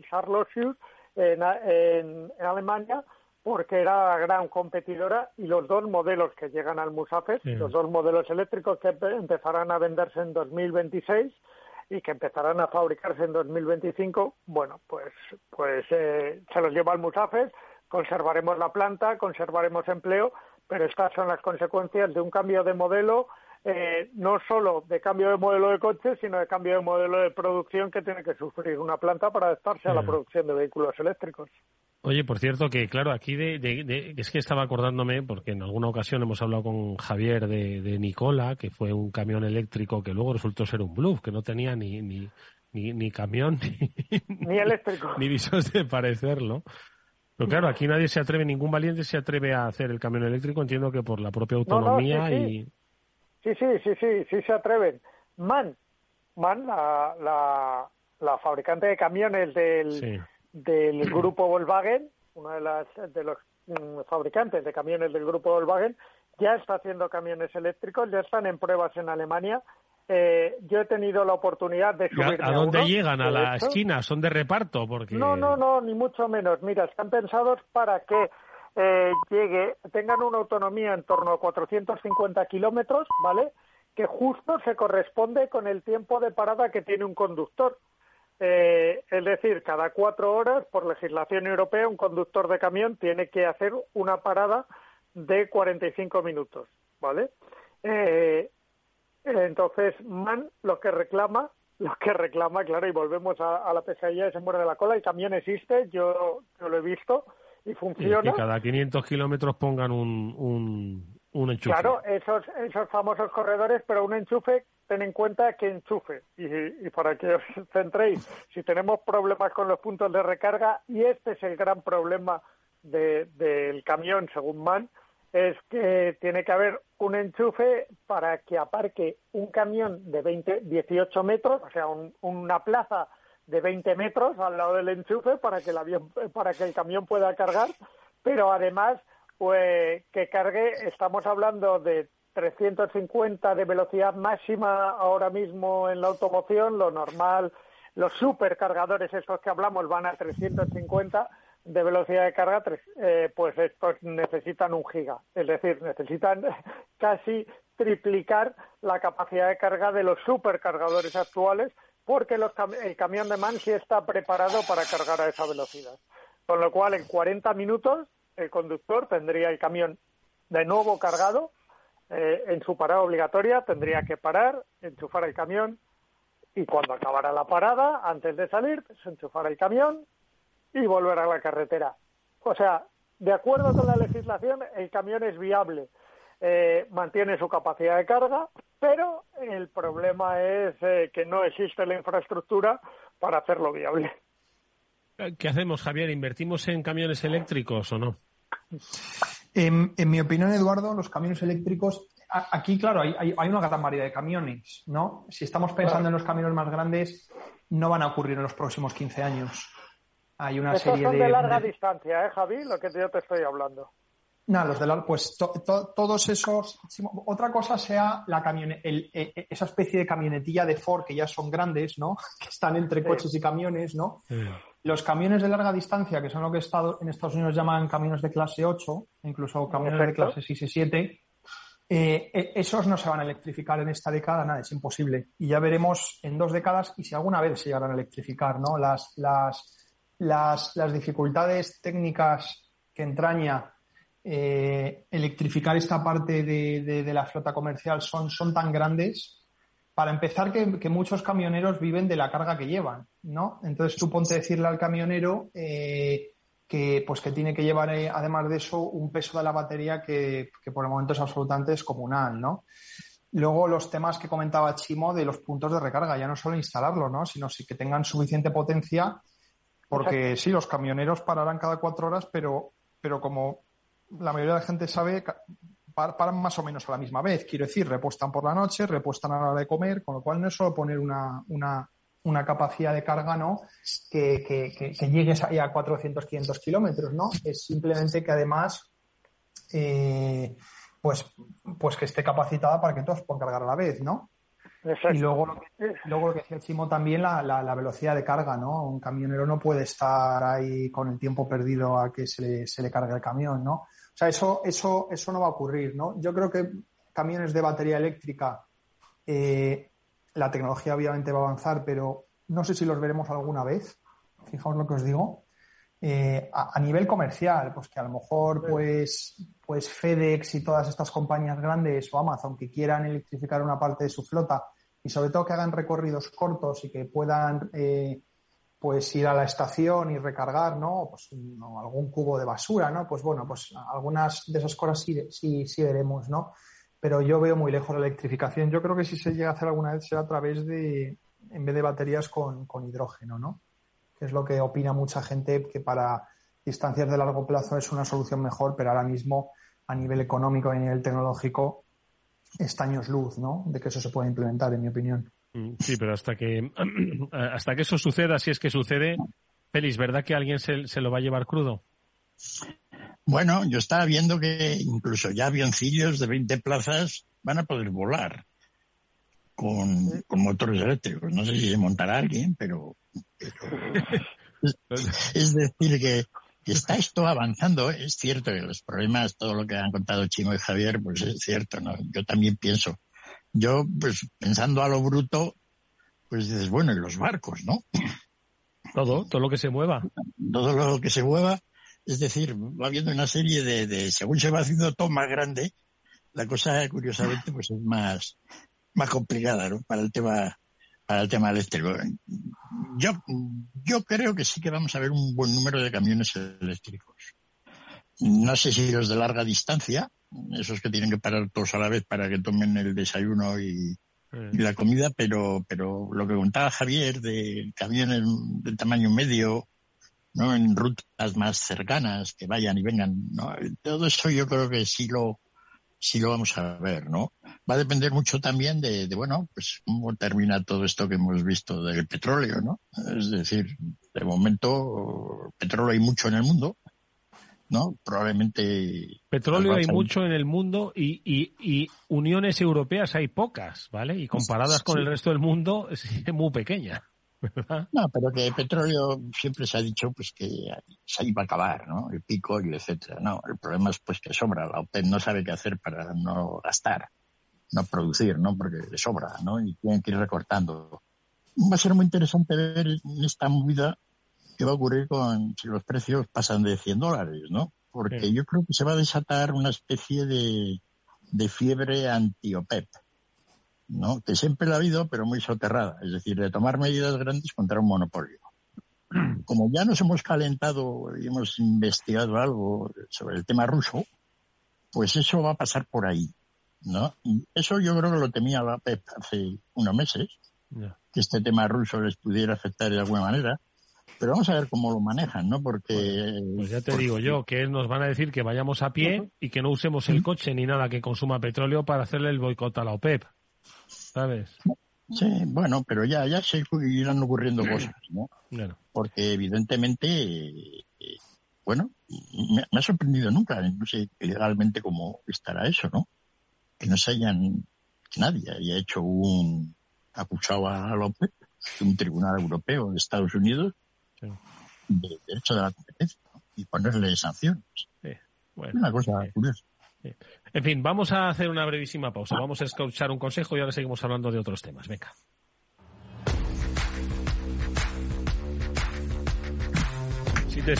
S8: Sarlosius en, en Alemania porque era la gran competidora y los dos modelos que llegan al Musafet, los dos modelos eléctricos que empezarán a venderse en 2026 y que empezarán a fabricarse en 2025, bueno, pues pues eh, se los lleva al Musafet, conservaremos la planta, conservaremos empleo, pero estas son las consecuencias de un cambio de modelo, eh, no solo de cambio de modelo de coche, sino de cambio de modelo de producción que tiene que sufrir una planta para adaptarse a la producción de vehículos eléctricos.
S5: Oye, por cierto, que claro, aquí de, de, es que estaba acordándome, porque en alguna ocasión hemos hablado con Javier de, de, Nicola, que fue un camión eléctrico que luego resultó ser un bluff, que no tenía ni, ni, ni, ni camión,
S8: ni, eléctrico.
S5: ni visos de parecerlo. Pero claro, aquí nadie se atreve, ningún valiente se atreve a hacer el camión eléctrico, entiendo que por la propia autonomía y...
S8: Sí, sí, sí, sí, sí se atreven. MAN, MAN, la, la, la fabricante de camiones del del grupo Volkswagen, uno de, las, de los mm, fabricantes de camiones del grupo Volkswagen, ya está haciendo camiones eléctricos, ya están en pruebas en Alemania. Eh, yo he tenido la oportunidad de subir.
S5: ¿A, dónde llegan? ¿A la esquina? ¿Son de reparto? Porque...
S8: No, no, no, ni mucho menos. Mira, están pensados para que eh, llegue, tengan una autonomía en torno a 450 kilómetros, ¿vale? Que justo se corresponde con el tiempo de parada que tiene un conductor. Eh, es decir, cada cuatro horas, por legislación europea, un conductor de camión tiene que hacer una parada de 45 minutos, ¿vale? Eh, entonces, MAN lo que reclama, lo que reclama, claro, y volvemos a, la pesadilla de se muere de la cola, el camión existe, yo, yo lo he visto y funciona.
S5: Y que cada 500 kilómetros pongan un, un, enchufe.
S8: Claro, esos, esos famosos corredores, pero un enchufe, ten en cuenta que enchufe. Y, y para que os centréis, si tenemos problemas con los puntos de recarga, y este es el gran problema del camión, según MAN, es que tiene que haber un enchufe para que aparque un camión de 20, 18 metros, o sea, una plaza de 20 metros al lado del enchufe para que el avión, para que el camión pueda cargar, pero además pues que cargue, estamos hablando de 350 de velocidad máxima ahora mismo en la automoción, lo normal, los supercargadores estos que hablamos van a 350 de velocidad de carga, eh, pues estos necesitan un giga. Es decir, necesitan casi triplicar la capacidad de carga de los supercargadores actuales porque el camión de man está preparado para cargar a esa velocidad. Con lo cual, en 40 minutos, el conductor tendría el camión de nuevo cargado. Eh, en su parada obligatoria tendría que parar, enchufar el camión y cuando acabara la parada, antes de salir, se enchufara el camión y volver a la carretera. O sea, de acuerdo con la legislación, el camión es viable, eh, mantiene su capacidad de carga, pero el problema es eh, que no existe la infraestructura para hacerlo viable.
S5: ¿Qué hacemos, Javier? ¿Invertimos en camiones eléctricos o no?
S7: En, mi opinión, Eduardo, los camiones eléctricos, aquí, claro, hay, una gran variedad de camiones, ¿no? Si estamos pensando en los camiones más grandes, no van a ocurrir en los próximos 15 años hay una serie
S8: son de, larga distancia, ¿eh, Javi? Lo que yo te estoy hablando.
S7: No, los de la, pues todos esos. Otra cosa sea la e, e, esa especie de camionetilla de Ford que ya son grandes, ¿no? Que están entre coches y camiones, ¿no? Los camiones de larga distancia, que son lo que en Estados Unidos llaman camiones de clase 8, incluso camiones de clase 6 y 7, eh, e, esos no se van a electrificar en esta década, nada, es imposible. Y ya veremos en dos décadas y si alguna vez se llegarán a electrificar, ¿no? Las, las, las, dificultades técnicas que entraña eh, electrificar esta parte de, la flota comercial son, son tan grandes, para empezar, que, muchos camioneros viven de la carga que llevan, ¿no? Entonces tú ponte a decirle al camionero eh, que, pues, que tiene que llevar, eh, además de eso, un peso de la batería que, que, por el momento es absolutamente descomunal, ¿no? Luego los temas que comentaba Chimo de los puntos de recarga, ya no solo instalarlo, ¿no? Sino sí que tengan suficiente potencia porque sí, los camioneros pararán cada cuatro horas, pero, pero como la mayoría de la gente sabe, paran más o menos a la misma vez. Quiero decir, repuestan por la noche, repuestan a la hora de comer, con lo cual no es solo poner una, una, una capacidad de carga, ¿no? Que, que, que, llegues ahí a 400, 500 kilómetros, ¿no? Es simplemente que además, eh, pues, pues que esté capacitada para que todos puedan cargar a la vez, ¿no? Y luego, luego lo que decía el Chimo también, la, la, velocidad de carga, ¿no? Un camionero no puede estar ahí con el tiempo perdido a que se le, se le cargue el camión, ¿no? O sea, eso, eso, eso no va a ocurrir, ¿no? Yo creo que camiones de batería eléctrica, eh, la tecnología obviamente va a avanzar, pero no sé si los veremos alguna vez. Fijaos lo que os digo. Eh, a, a, nivel comercial, pues que a lo mejor pues, pues FedEx y todas estas compañías grandes o Amazon que quieran electrificar una parte de su flota y sobre todo que hagan recorridos cortos y que puedan eh, pues ir a la estación y recargar, ¿no? Pues algún cubo de basura, ¿no? Pues bueno, pues algunas de esas cosas sí, sí, sí veremos, ¿no? Pero yo veo muy lejos la electrificación. Yo creo que si se llega a hacer alguna vez será a través de, en vez de baterías con, con hidrógeno, ¿no? Que es lo que opina mucha gente que para distancias de largo plazo es una solución mejor, pero ahora mismo a nivel económico y a nivel tecnológico está años luz, ¿no? De que eso se pueda implementar, en mi opinión.
S5: Sí, pero hasta que hasta que eso suceda, si es que sucede, Félix, ¿verdad que alguien se, se, lo va a llevar crudo?
S6: Bueno, yo estaba viendo que incluso ya avioncillos de 20 plazas van a poder volar con, con motores eléctricos. No sé si se montará alguien, pero, es, decir que está esto avanzando. Es cierto que los problemas, todo lo que han contado Chimo y Javier, pues es cierto, ¿no? Yo también pienso. Yo, pues pensando a lo bruto, pues dices, bueno, y los barcos, ¿no?
S5: Todo, todo lo que se mueva.
S6: Todo lo que se mueva. Es decir, va habiendo una serie de, de según se va haciendo todo más grande, la cosa, curiosamente, pues es más, más complicada, ¿no? Para el tema, para el tema eléctrico. Yo, yo creo que sí que vamos a ver un buen número de camiones eléctricos. No sé si los de larga distancia, esos que tienen que parar todos a la vez para que tomen el desayuno y, la comida, pero, pero lo que contaba Javier de camiones de tamaño medio, ¿no? En rutas más cercanas, que vayan y vengan, ¿no? Todo eso yo creo que sí lo, sí lo vamos a ver, ¿no? Va a depender mucho también de, bueno, pues cómo termina todo esto que hemos visto del petróleo, ¿no? Es decir, de momento, petróleo hay mucho en el mundo, ¿no? Probablemente.
S5: Petróleo hay mucho en el mundo y, y, y, uniones europeas hay pocas, ¿vale? Y comparadas con el resto del mundo, es muy pequeña.
S6: No, pero que el petróleo siempre se ha dicho pues que se iba a acabar, ¿no? El pico y etcétera. No, el problema es pues que sobra. La OPEP no sabe qué hacer para no gastar, no producir, ¿no? Porque le sobra, ¿no? Y tienen que ir recortando. Va a ser muy interesante ver en esta movida qué va a ocurrir con si los precios pasan de 100 dólares, ¿no? Porque yo creo que se va a desatar una especie de, de fiebre anti-OPEP. ¿no? que siempre la ha habido, pero muy soterrada, es decir, de tomar medidas grandes contra un monopolio. Como ya nos hemos calentado y hemos investigado algo sobre el tema ruso, pues eso va a pasar por ahí, ¿no? Y eso yo creo que lo temía la PEP hace unos meses, que este tema ruso les pudiera afectar de alguna manera, pero vamos a ver cómo lo manejan, ¿no? Porque...
S5: Pues ya te digo yo, que nos van a decir que vayamos a pie y que no usemos el coche ni nada que consuma petróleo para hacerle el boicot a la OPEP. ¿sabes?
S6: Sí, bueno, pero ya, ya se irán ocurriendo cosas, ¿no? Porque evidentemente, eh, bueno, me, ha sorprendido nunca, no sé legalmente cómo estará eso, ¿no? Que no se hayan, que nadie haya hecho un acusado a López, un tribunal europeo de Estados Unidos, de derecho de la competencia, y ponerle sanciones. Sí, bueno, Una cosa curiosa.
S5: En fin, vamos a hacer una brevísima pausa. Vamos a escuchar un consejo y ahora seguimos hablando de otros temas. Venga. Si, te,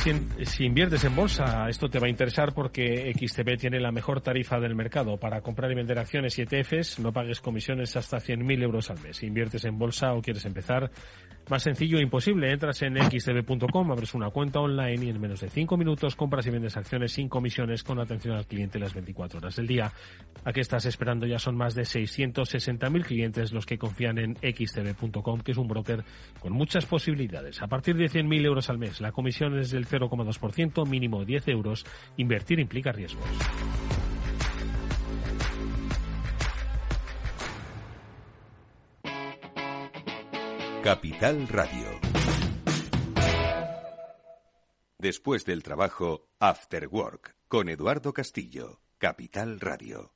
S5: si, inviertes en bolsa, esto te va a interesar porque XTB tiene la mejor tarifa del mercado. Para comprar y vender acciones y ETFs, no pagues comisiones hasta 100.000 euros al mes. Si inviertes en bolsa o quieres empezar, más sencillo e imposible. Entras en xtb.com, abres una cuenta online y en menos de 5 minutos compras y vendes acciones sin comisiones con atención al cliente las 24 horas del día. ¿A qué estás esperando? Ya son más de 660.000 clientes los que confían en xtb.com, que es un broker con muchas posibilidades. A partir de 100.000 euros al mes, la comisión es del 0,2%, mínimo 10 euros. Invertir implica riesgos.
S2: Capital Radio. Después del trabajo, After Work, con Eduardo Castillo, Capital Radio.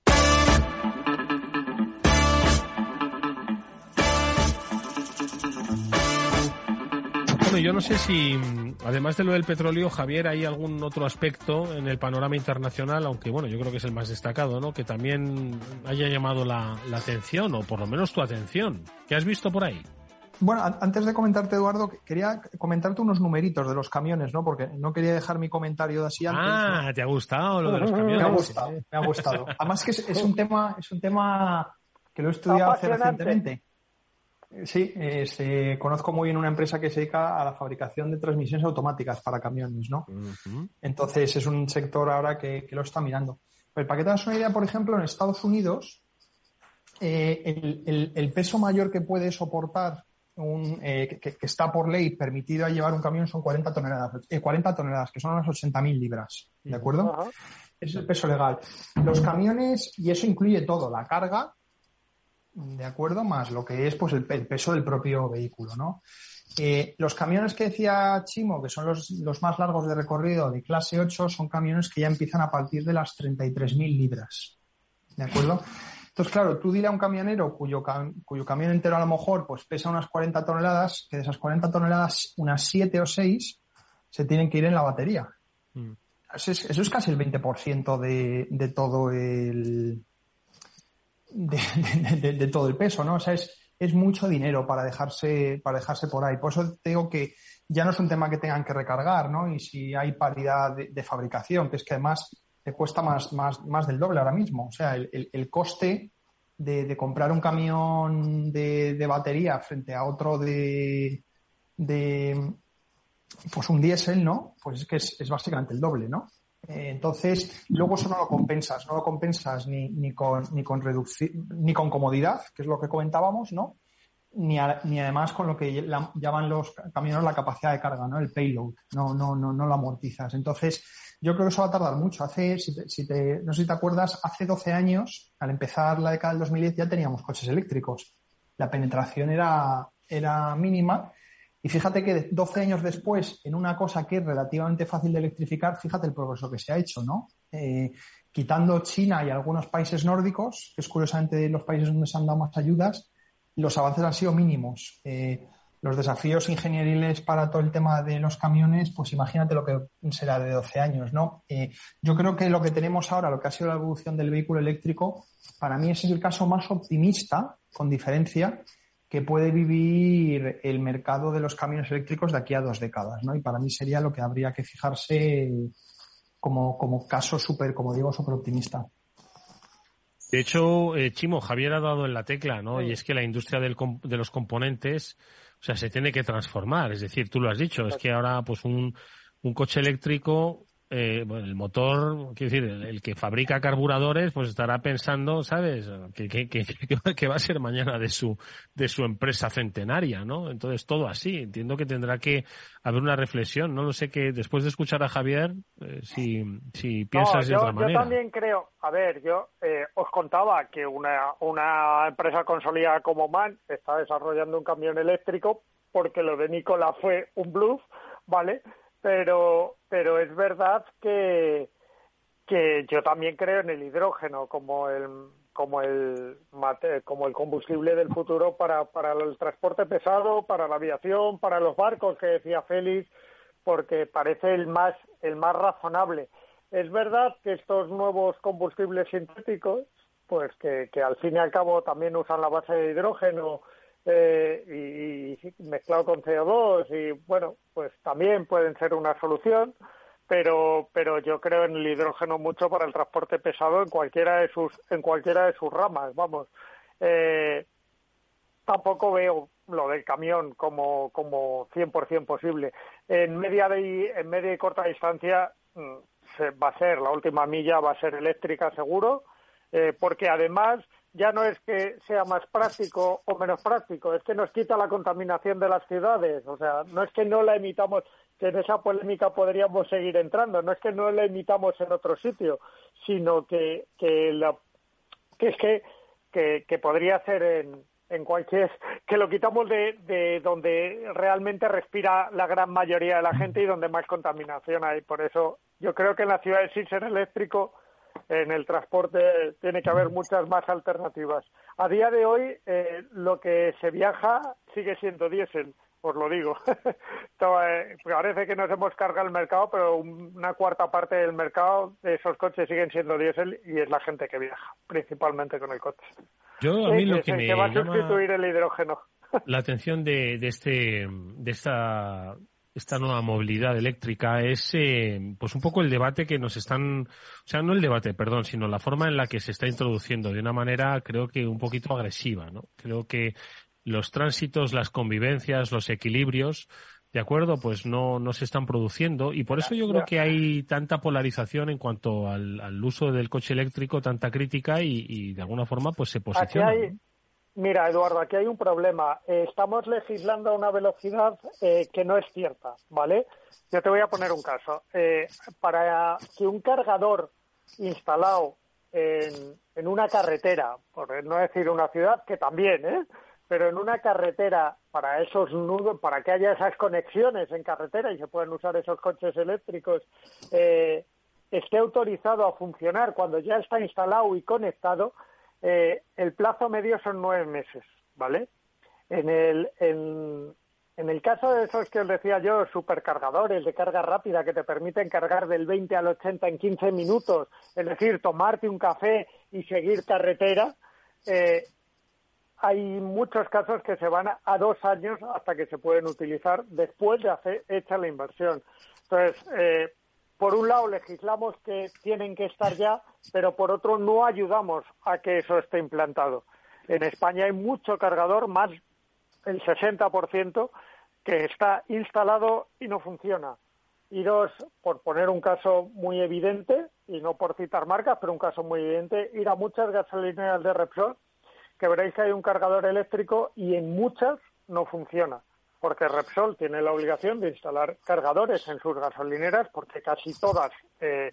S5: Bueno, yo no sé si, además de lo del petróleo, Javier, hay algún otro aspecto en el panorama internacional, aunque bueno, yo creo que es el más destacado, ¿no? Que también haya llamado la, la atención, o por lo menos tu atención. ¿Qué has visto por ahí?
S7: Bueno, antes de comentarte, Eduardo, quería comentarte unos numeritos de los camiones, ¿no? Porque no quería dejar mi comentario de así antes.
S5: Ah, ¿te ha gustado lo de los camiones?
S7: Me ha gustado, me ha gustado. Además que es, un tema, es un tema que lo he estudiado hace recientemente. Sí, eh, conozco muy bien una empresa que se dedica a la fabricación de transmisiones automáticas para camiones, ¿no? Entonces es un sector ahora que, lo está mirando. Pero para que te das una idea, por ejemplo, en Estados Unidos, eh, el, el, peso mayor que puede soportar un, eh, que, está por ley permitido a llevar un camión son 40 toneladas, 40 eh, toneladas, que son unas 80.000 libras, ¿de acuerdo? Es el peso legal. Los camiones, y eso incluye todo, la carga, ¿de acuerdo? Más lo que es pues el, peso del propio vehículo, ¿no? Eh, los camiones que decía Chimo, que son los, los, más largos de recorrido de clase 8, son camiones que ya empiezan a partir de las 33.000 libras. ¿De acuerdo? Entonces, claro, tú dile a un camionero cuyo, cuyo camión entero a lo mejor pues pesa unas 40 toneladas, que de esas 40 toneladas, unas 7 o 6 se tienen que ir en la batería. Mm. Eso, es, casi el 20% de, de todo el de, de, todo el peso, ¿no? O sea, es, es mucho dinero para dejarse, para dejarse por ahí. Por eso te digo que ya no es un tema que tengan que recargar, ¿no? Y si hay paridad de, fabricación, que es que además te cuesta más, más, más del doble ahora mismo. O sea, el, el, coste de, comprar un camión de, de, batería frente a otro de, de pues un diésel, ¿no? Pues es que es, es básicamente el doble, ¿no? Eh, entonces, luego eso no lo compensas, no lo compensas ni, ni con, ni con ni con comodidad, que es lo que comentábamos, ¿no? Ni, ni además con lo que llaman los camiones la capacidad de carga, ¿no? El payload, no, no, no, no lo amortizas. Entonces, yo creo que eso va a tardar mucho. Hace, si te, no sé si te acuerdas, hace 12 años, al empezar la década del 2010, ya teníamos coches eléctricos. La penetración era, era mínima. Y fíjate que 12 años después, en una cosa que es relativamente fácil de electrificar, fíjate el progreso que se ha hecho, ¿no? Eh, quitando China y algunos países nórdicos, que es curiosamente los países donde se han dado más ayudas, los avances han sido mínimos. Eh, los desafíos ingenieriles para todo el tema de los camiones, pues imagínate lo que será de 12 años, ¿no? Eh, yo creo que lo que tenemos ahora, lo que ha sido la evolución del vehículo eléctrico, para mí ese es el caso más optimista, con diferencia, que puede vivir el mercado de los camiones eléctricos de aquí a dos décadas, ¿no? Y para mí sería lo que habría que fijarse como, como caso súper, como digo, súper optimista.
S5: De hecho, eh, Chimo, Javier ha dado en la tecla, ¿no? Y es que la industria del, de los componentes sea, se tiene que transformar. Es decir, tú lo has dicho, es que ahora pues un, un coche eléctrico eh, bueno, el motor, quiero decir, el, que fabrica carburadores, pues estará pensando, ¿sabes? Que, que, que, va a ser mañana de su, de su empresa centenaria, ¿no? Entonces, todo así. Entiendo que tendrá que haber una reflexión. No lo sé que después de escuchar a Javier, eh, si, si piensas de otra manera.
S8: Yo también creo, a ver, yo eh, os contaba que una, una empresa consolidada como MAN está desarrollando un camión eléctrico porque lo de Nicola fue un bluff, ¿vale? Pero, pero es verdad que, que yo también creo en el hidrógeno como el como el como el combustible del futuro para, para el transporte pesado, para la aviación, para los barcos que decía Félix, porque parece el más el más razonable. Es verdad que estos nuevos combustibles sintéticos, pues que, que al fin y al cabo también usan la base de hidrógeno eh, y, mezclado con CO2 y bueno, pues también pueden ser una solución, pero pero yo creo en el hidrógeno mucho para el transporte pesado en cualquiera de sus en cualquiera de sus ramas, vamos. Eh, tampoco veo lo del camión como como 100% posible. En media de, en media y corta distancia mm, se, va a ser la última milla va a ser eléctrica seguro, eh, porque además ya no es que sea más práctico o menos práctico, es que nos quita la contaminación de las ciudades. O sea, no es que no la emitamos, que en esa polémica podríamos seguir entrando, no es que no la emitamos en otro sitio, sino que, que, la, que es que, que, que podría ser en, en cualquier que lo quitamos de, de donde realmente respira la gran mayoría de la gente y donde más contaminación hay. Por eso yo creo que en la ciudad de ser eléctrico en el transporte tiene que haber muchas más alternativas. A día de hoy, eh, lo que se viaja sigue siendo diésel, os lo digo. Eh, parece que nos hemos cargado el mercado, pero una cuarta parte del mercado de esos coches siguen siendo diésel y es la gente que viaja, principalmente con el coche.
S5: Yo a mí lo que, me
S8: va a sustituir el hidrógeno.
S5: La atención de, de este de esta esta nueva movilidad eléctrica es eh, pues un poco el debate que nos están, o sea, no el debate, perdón, sino la forma en la que se está introduciendo de una manera creo que un poquito agresiva, ¿no? Creo que los tránsitos, las convivencias, los equilibrios, de acuerdo, pues no, no se están produciendo y por eso yo creo que hay tanta polarización en cuanto al, al uso del coche eléctrico, tanta crítica y, y de alguna forma pues se posiciona.
S8: Mira, Eduardo, aquí hay un problema. Eh, estamos legislando a una velocidad eh, que no es cierta, ¿vale? Yo te voy a poner un caso. Eh, para que un cargador instalado en, en, una carretera, por no decir una ciudad, que también, ¿eh? Pero en una carretera para esos nudos, para que haya esas conexiones en carretera y se puedan usar esos coches eléctricos, eh, esté autorizado a funcionar cuando ya está instalado y conectado, eh, el plazo medio son nueve meses, ¿vale? En el, en, el caso de esos que os decía yo, supercargadores de carga rápida que te permiten cargar del 20 al 80 en 15 minutos, es decir, tomarte un café y seguir carretera, eh, hay muchos casos que se van a, dos años hasta que se pueden utilizar después de hacer hecha la inversión. Entonces, eh, por un lado legislamos que tienen que estar ya, pero por otro no ayudamos a que eso esté implantado. En España hay mucho cargador, más el 60%, que está instalado y no funciona. Y dos, por poner un caso muy evidente, y no por citar marcas, pero un caso muy evidente, ir a muchas gasolineras de Repsol, que veréis que hay un cargador eléctrico y en muchas no funciona porque Repsol tiene la obligación de instalar cargadores en sus gasolineras, porque casi todas eh,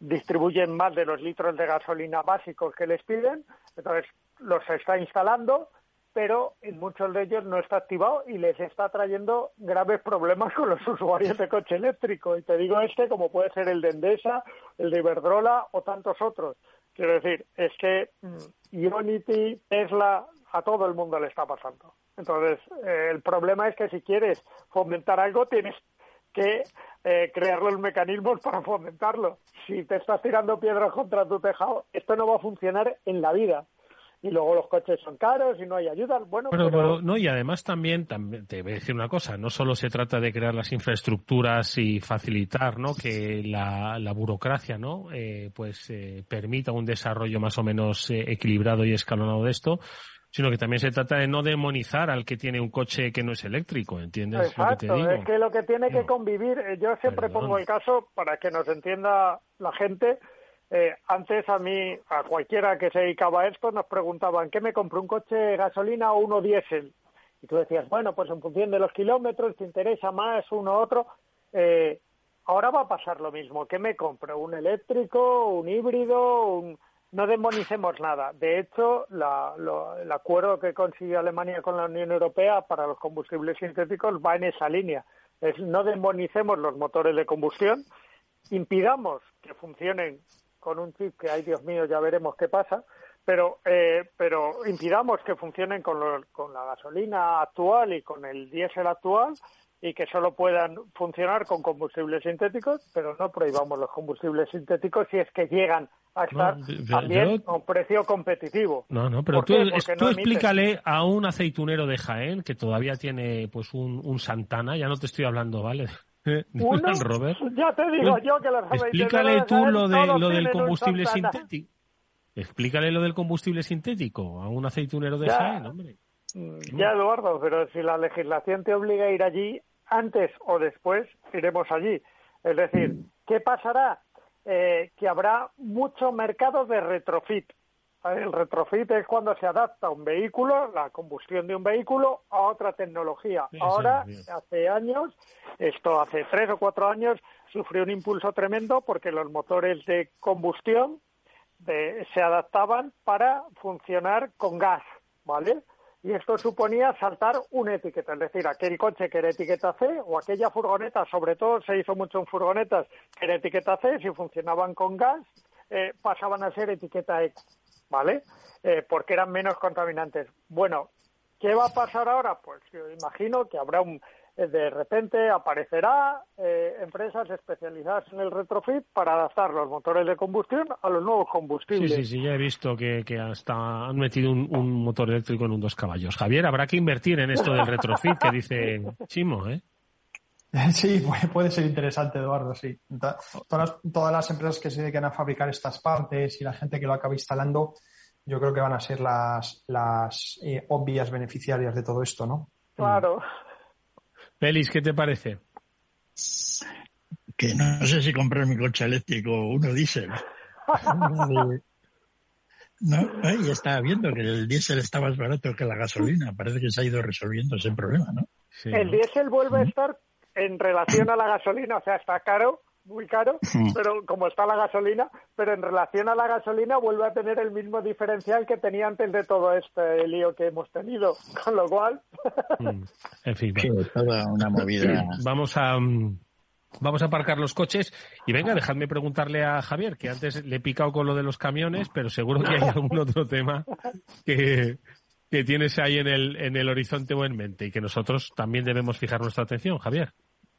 S8: distribuyen más de los litros de gasolina básicos que les piden, entonces los está instalando, pero en muchos de ellos no está activado y les está trayendo graves problemas con los usuarios de coche eléctrico. Y te digo este como puede ser el de Endesa, el de Iberdrola o tantos otros. Quiero decir, es que mm, Ionity, Tesla, a todo el mundo le está pasando. Entonces, eh, el problema es que si quieres fomentar algo, tienes que eh, crear los mecanismos para fomentarlo. Si te estás tirando piedras contra tu tejado, esto no va a funcionar en la vida. Y luego los coches son caros y no hay ayudas. Bueno,
S5: pero, no, y además también, también, te voy a decir una cosa, no solo se trata de crear las infraestructuras y facilitar ¿no? que la, la burocracia ¿no? Eh, pues permita un desarrollo más o menos equilibrado y escalonado de esto, sino que también se trata de no demonizar al que tiene un coche que no es eléctrico, ¿entiendes?
S8: Exacto, es que lo que tiene que convivir, eh, yo siempre pongo el caso para que nos entienda la gente, eh, antes a mí, a cualquiera que se dedicaba a esto, nos preguntaban, ¿qué me compro, un coche gasolina o uno diésel? Y tú decías, bueno, pues en función de los kilómetros, te interesa más uno u otro. Eh, ahora va a pasar lo mismo, ¿qué me compro? ¿Un eléctrico, un híbrido, un no demonicemos nada. De hecho, el acuerdo que consiguió Alemania con la Unión Europea para los combustibles sintéticos va en esa línea. Es no demonicemos los motores de combustión, impidamos que funcionen con un chip que, ay Dios mío, ya veremos qué pasa, pero, eh, pero impidamos que funcionen con, con la gasolina actual y con el diésel actual y que solo puedan funcionar con combustibles sintéticos, pero no prohibamos los combustibles sintéticos si es que llegan a estar también a un precio competitivo.
S5: No, no, pero tú, explícale a un aceitunero de Jaén que todavía tiene pues un, un Santana, ya no te estoy hablando, ¿vale?
S8: Robert. Ya te digo yo que los
S5: Explícale tú lo, de, lo del combustible sintético. Explícale lo del combustible sintético a un aceitunero de Jaén, hombre.
S8: Ya, Eduardo, pero si la legislación te obliga a ir allí, antes o después iremos allí. Es decir, ¿qué pasará? Eh, que habrá mucho mercado de retrofit. El retrofit es cuando se adapta un vehículo, la combustión de un vehículo, a otra tecnología. Ahora, hace años, esto hace tres o cuatro años, sufrió un impulso tremendo porque los motores de combustión se adaptaban para funcionar con gas, ¿vale? Y esto suponía saltar una etiqueta, es decir, aquel coche que era etiqueta C o aquella furgoneta, sobre todo se hizo mucho en furgonetas que era etiqueta C, si funcionaban con gas, eh, pasaban a ser etiqueta E, ¿vale? Eh, porque eran menos contaminantes. Bueno, ¿qué va a pasar ahora? Pues yo imagino que habrá un, de repente aparecerá eh, empresas especializadas en el retrofit para adaptar los motores de combustión a los nuevos combustibles.
S5: Sí, sí, sí, ya he visto que, hasta han metido un, motor eléctrico en un dos caballos. Javier, habrá que invertir en esto del retrofit que dice Chimo, ¿eh?
S7: Sí, puede ser interesante, Eduardo, sí. Todas las, empresas que se dedican a fabricar estas partes y la gente que lo acaba instalando, yo creo que van a ser las, las eh, obvias beneficiarias de todo esto, ¿no?
S8: Claro.
S5: Félix, ¿qué te parece?
S6: Que no sé si comprar mi coche eléctrico o uno diésel. No, y estaba viendo que el diésel está más barato que la gasolina. Parece que se ha ido resolviendo ese problema, ¿no?
S8: el diésel vuelve a estar en relación a la gasolina, o sea, está caro, muy caro, pero como está la gasolina, pero en relación a la gasolina vuelve a tener el mismo diferencial que tenía antes de todo este lío que hemos tenido, con lo cual
S5: Mm, en fin,
S6: toda una movida.
S5: Vamos a mm, vamos a aparcar los coches. Y venga, dejadme preguntarle a Javier, que antes le he picado con lo de los camiones, pero seguro que hay algún otro tema que, que tienes ahí en el, en el horizonte o en mente y que nosotros también debemos fijar nuestra atención, Javier.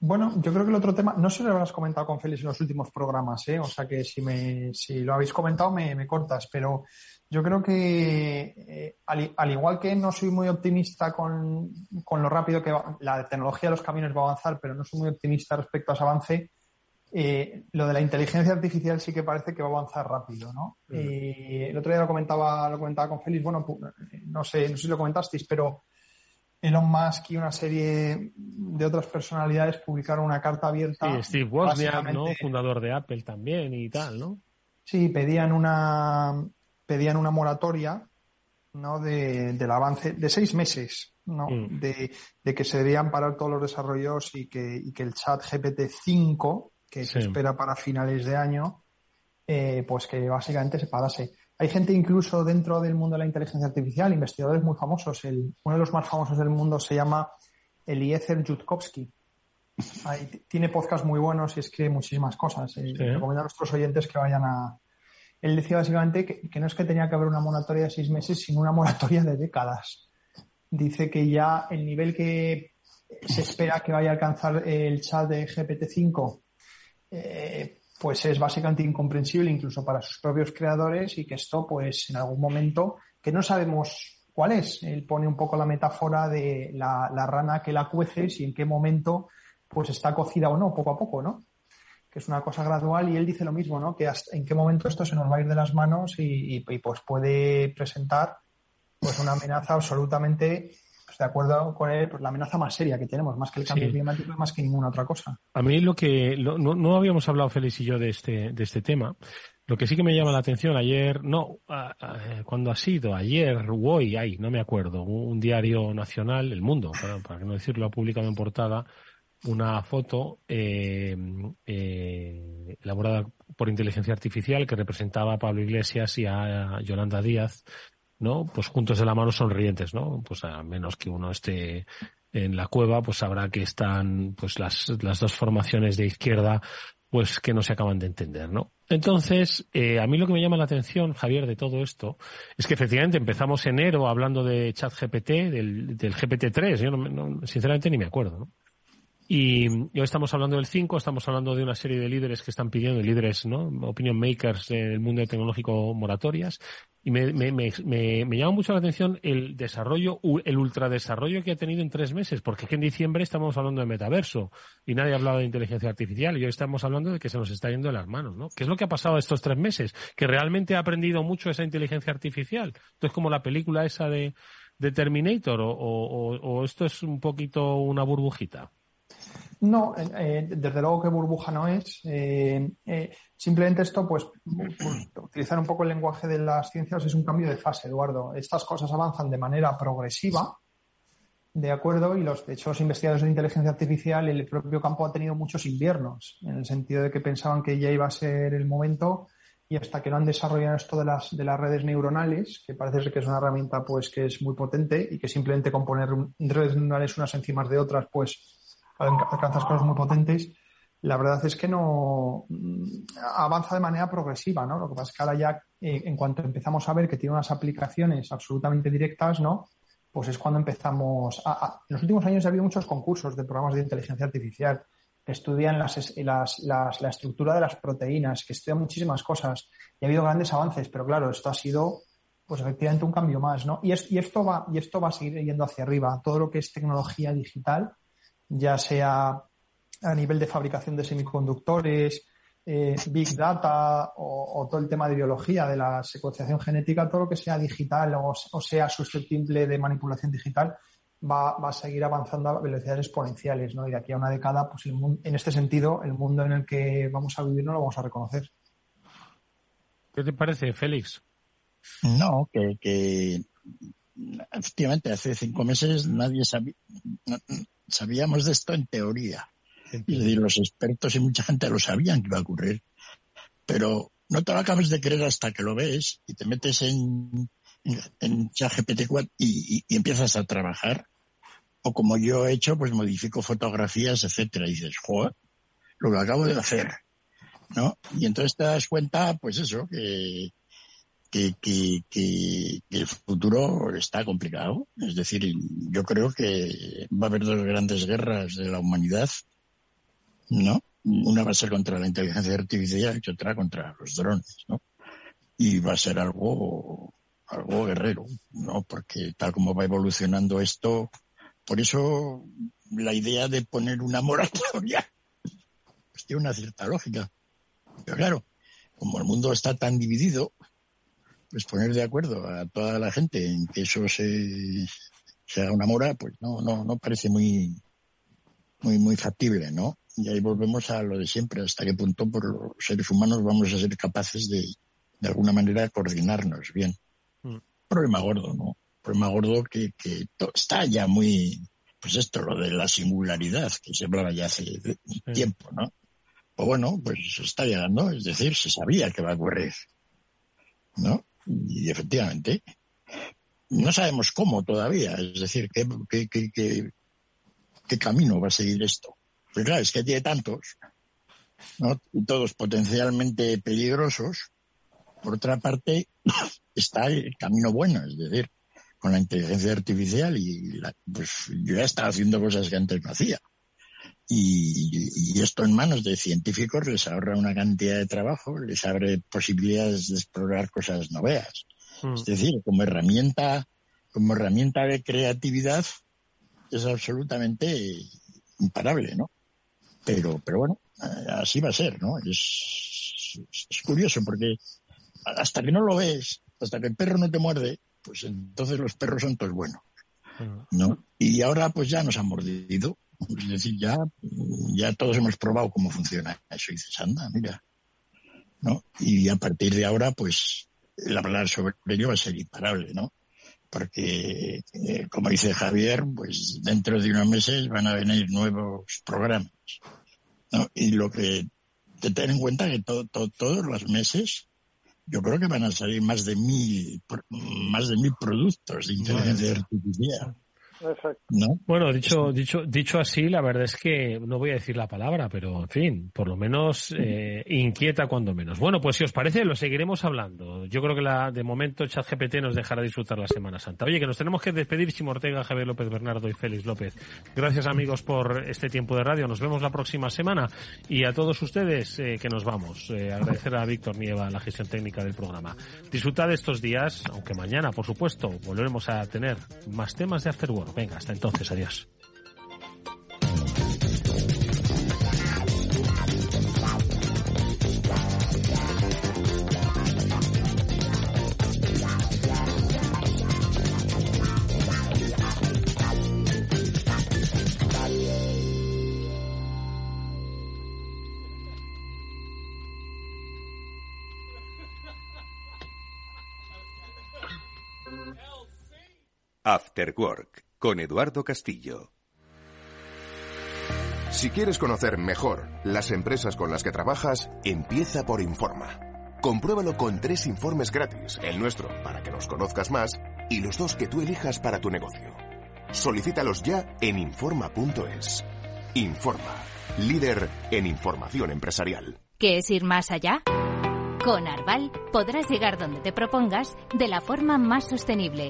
S7: Bueno, yo creo que el otro tema, no sé si lo habrás comentado con Félix en los últimos programas, ¿eh? o sea que si, me, si lo habéis comentado me, me cortas, pero yo creo que eh, al, igual que no soy muy optimista con, con lo rápido que va, la tecnología de los camiones va a avanzar, pero no soy muy optimista respecto a ese avance, eh, lo de la inteligencia artificial sí que parece que va a avanzar rápido, ¿no? Mm. el otro día lo comentaba, lo comentaba con Félix, bueno, no sé, no sé si lo comentasteis, pero Elon Musk y una serie de otras personalidades publicaron una carta abierta.
S5: Sí, Steve Wozniak, ¿no? Fundador de Apple también y tal, ¿no?
S7: Sí, pedían una, pedían una moratoria, ¿no? De, del avance de seis meses, ¿no? Mm. De, que se debían parar todos los desarrollos y que, y que el chat GPT-5, que se espera para finales de año, eh, pues que básicamente se parase. Hay gente incluso dentro del mundo de la inteligencia artificial, investigadores muy famosos. El, uno de los más famosos del mundo se llama Eliezer Yudkowsky. tiene podcasts muy buenos y escribe muchísimas cosas. Eh, recomiendo a nuestros oyentes que vayan a... Él decía básicamente que, no es que tenía que haber una moratoria de seis meses, sino una moratoria de décadas. Dice que ya el nivel que se espera que vaya a alcanzar el chat de GPT-5 eh, pues es básicamente incomprensible incluso para sus propios creadores y que esto pues en algún momento que no sabemos cuál es. Él pone un poco la metáfora de la, rana que la cueces y en qué momento pues está cocida o no, poco a poco, ¿no? Que es una cosa gradual y él dice lo mismo, ¿no? Que en qué momento esto se nos va a ir de las manos y, y pues puede presentar pues una amenaza absolutamente pues, de acuerdo con él, pues la amenaza más seria que tenemos, más que el cambio climático y más que ninguna otra cosa.
S5: A mí lo que no, no, habíamos hablado Félix y yo de este de este tema. Lo que sí que me llama la atención ayer, no, cuando ha sido ayer hoy, ay, no me acuerdo, un, diario nacional, El Mundo, para, para no decirlo, ha publicado en portada una foto eh, eh, elaborada por inteligencia artificial que representaba a Pablo Iglesias y a Yolanda Díaz ¿no? Pues juntos de la mano sonrientes, ¿no? Pues a menos que uno esté en la cueva, pues sabrá que están pues las, las dos formaciones de izquierda pues que no se acaban de entender, ¿no? Entonces, eh, a mí lo que me llama la atención, Javier, de todo esto, es que efectivamente empezamos enero hablando de ChatGPT, del, del GPT-3, yo no, sinceramente ni me acuerdo, ¿no? Y, hoy estamos hablando del 5, estamos hablando de una serie de líderes que están pidiendo, líderes, ¿no? Opinion makers del mundo tecnológico moratorias. Y me, me, me, me, llama mucho la atención el desarrollo, el ultradesarrollo que ha tenido en tres meses, porque es que en diciembre estamos hablando de metaverso y nadie ha hablado de inteligencia artificial y hoy estamos hablando de que se nos está yendo de las manos, ¿no? ¿Qué es lo que ha pasado estos tres meses? Que realmente ha aprendido mucho esa inteligencia artificial. Entonces, como la película esa de, de Terminator o, o, o esto es un poquito una burbujita.
S7: No, eh, eh, desde luego que burbuja no es. Eh, simplemente esto, pues, utilizar un poco el lenguaje de las ciencias es un cambio de fase, Eduardo. Estas cosas avanzan de manera progresiva, de acuerdo, y los, de hecho, los investigadores de inteligencia artificial, el propio campo ha tenido muchos inviernos, en el sentido de que pensaban que ya iba a ser el momento y hasta que no han desarrollado esto de las, de las redes neuronales, que parece ser que es una herramienta pues que es muy potente y que simplemente con poner redes neuronales unas encima de otras, pues alcanzas cosas muy potentes, la verdad es que no mm, avanza de manera progresiva, ¿no? Lo que pasa es que ahora ya, eh, en cuanto empezamos a ver que tiene unas aplicaciones absolutamente directas, ¿no? Pues es cuando empezamos a, en los últimos años ha habido muchos concursos de programas de inteligencia artificial que estudian las, las, la estructura de las proteínas, que estudian muchísimas cosas y ha habido grandes avances, pero claro, esto ha sido pues efectivamente un cambio más, ¿no? Y, es, y esto va, y esto va a seguir yendo hacia arriba. Todo lo que es tecnología digital, ya sea a nivel de fabricación de semiconductores, eh, Big Data o, todo el tema de biología, de la secuenciación genética, todo lo que sea digital o, sea susceptible de manipulación digital, va, a seguir avanzando a velocidades exponenciales, ¿no? Y de aquí a una década, pues en este sentido, el mundo en el que vamos a vivir no lo vamos a reconocer.
S5: ¿Qué te parece, Félix?
S6: No, que, que efectivamente hace cinco meses nadie sabía, sabíamos de esto en teoría. Y los expertos y mucha gente lo sabían que iba a ocurrir. Pero no te lo acabas de creer hasta que lo ves y te metes en, en, ChatGPT 4 y, y, empiezas a trabajar. O como yo he hecho, pues modifico fotografías, etcétera. Y dices, joder, lo que acabo de hacer, ¿no? Y entonces te das cuenta, pues eso, que, que, que, que, el futuro está complicado. Es decir, yo creo que va a haber dos grandes guerras de la humanidad, ¿no? Una va a ser contra la inteligencia artificial y otra contra los drones, ¿no? Y va a ser algo, algo guerrero, ¿no? Porque tal como va evolucionando esto, por eso la idea de poner una moratoria pues tiene una cierta lógica. Pero claro, como el mundo está tan dividido, pues poner de acuerdo a toda la gente en que eso se, sea una mora, pues no, no, no parece muy, muy, muy factible, ¿no? Y ahí volvemos a lo de siempre, hasta qué punto por los seres humanos vamos a ser capaces de, de alguna manera, coordinarnos bien. Mm. Problema gordo, ¿no? problema gordo que, que está ya muy, pues esto, lo de la singularidad, que se hablaba ya hace tiempo, ¿no? Pues bueno, pues está llegando, es decir, se sabía que va a ocurrir, ¿no? Y efectivamente, no sabemos cómo todavía, es decir, qué, qué, qué, qué, camino va a seguir esto. Pues claro, es que tiene tantos, ¿no? Y todos potencialmente peligrosos. Por otra parte, está el camino bueno, es decir, con la inteligencia artificial y pues yo ya estaba haciendo cosas que antes no hacía. Y, esto en manos de científicos les ahorra una cantidad de trabajo, les abre posibilidades de explorar cosas noveas. Mm. Es decir, como herramienta, como herramienta de creatividad es absolutamente imparable, ¿no? Pero, pero bueno, así va a ser, ¿no? Es, es curioso porque hasta que no lo ves, hasta que el perro no te muerde, pues entonces los perros son todos buenos. ¿no? Y ahora pues ya nos han mordido. Es decir, ya, ya todos hemos probado cómo funciona eso. Y dices, anda, mira. ¿no? Y a partir de ahora, pues, el hablar sobre ello va a ser imparable, ¿no? Porque, eh, como dice Javier, pues dentro de unos meses van a venir nuevos programas. ¿no? Y lo que te ten en cuenta que todos los meses yo creo que van a salir más de mil, más de mil productos de inteligencia artificial.
S5: Bueno, dicho, dicho, dicho así, la verdad es que no voy a decir la palabra, pero en fin, por lo menos eh, inquieta cuando menos. Bueno, pues si os parece, lo seguiremos hablando. Yo creo que la, de momento ChatGPT nos dejará disfrutar la Semana Santa. Oye, que nos tenemos que despedir, Chimo Ortega, Javier López Bernardo y Félix López. Gracias amigos por este tiempo de radio. Nos vemos la próxima semana y a todos ustedes eh, que nos vamos. Eh, agradecer a Víctor Nieva la gestión técnica del programa. Disfrutad estos días, aunque mañana, por supuesto, volveremos a tener más temas de Venga, hasta entonces, adiós.
S2: After Work con Eduardo Castillo.
S9: Si quieres conocer mejor las empresas con las que trabajas, empieza por Informa. Compruébalo con tres informes gratis, el nuestro para que nos conozcas más y los dos que tú elijas para tu negocio. Solicítalos ya en Informa.es. Informa, líder en información empresarial.
S10: ¿Qué es ir más allá? Con Arval podrás llegar donde te propongas de la forma más sostenible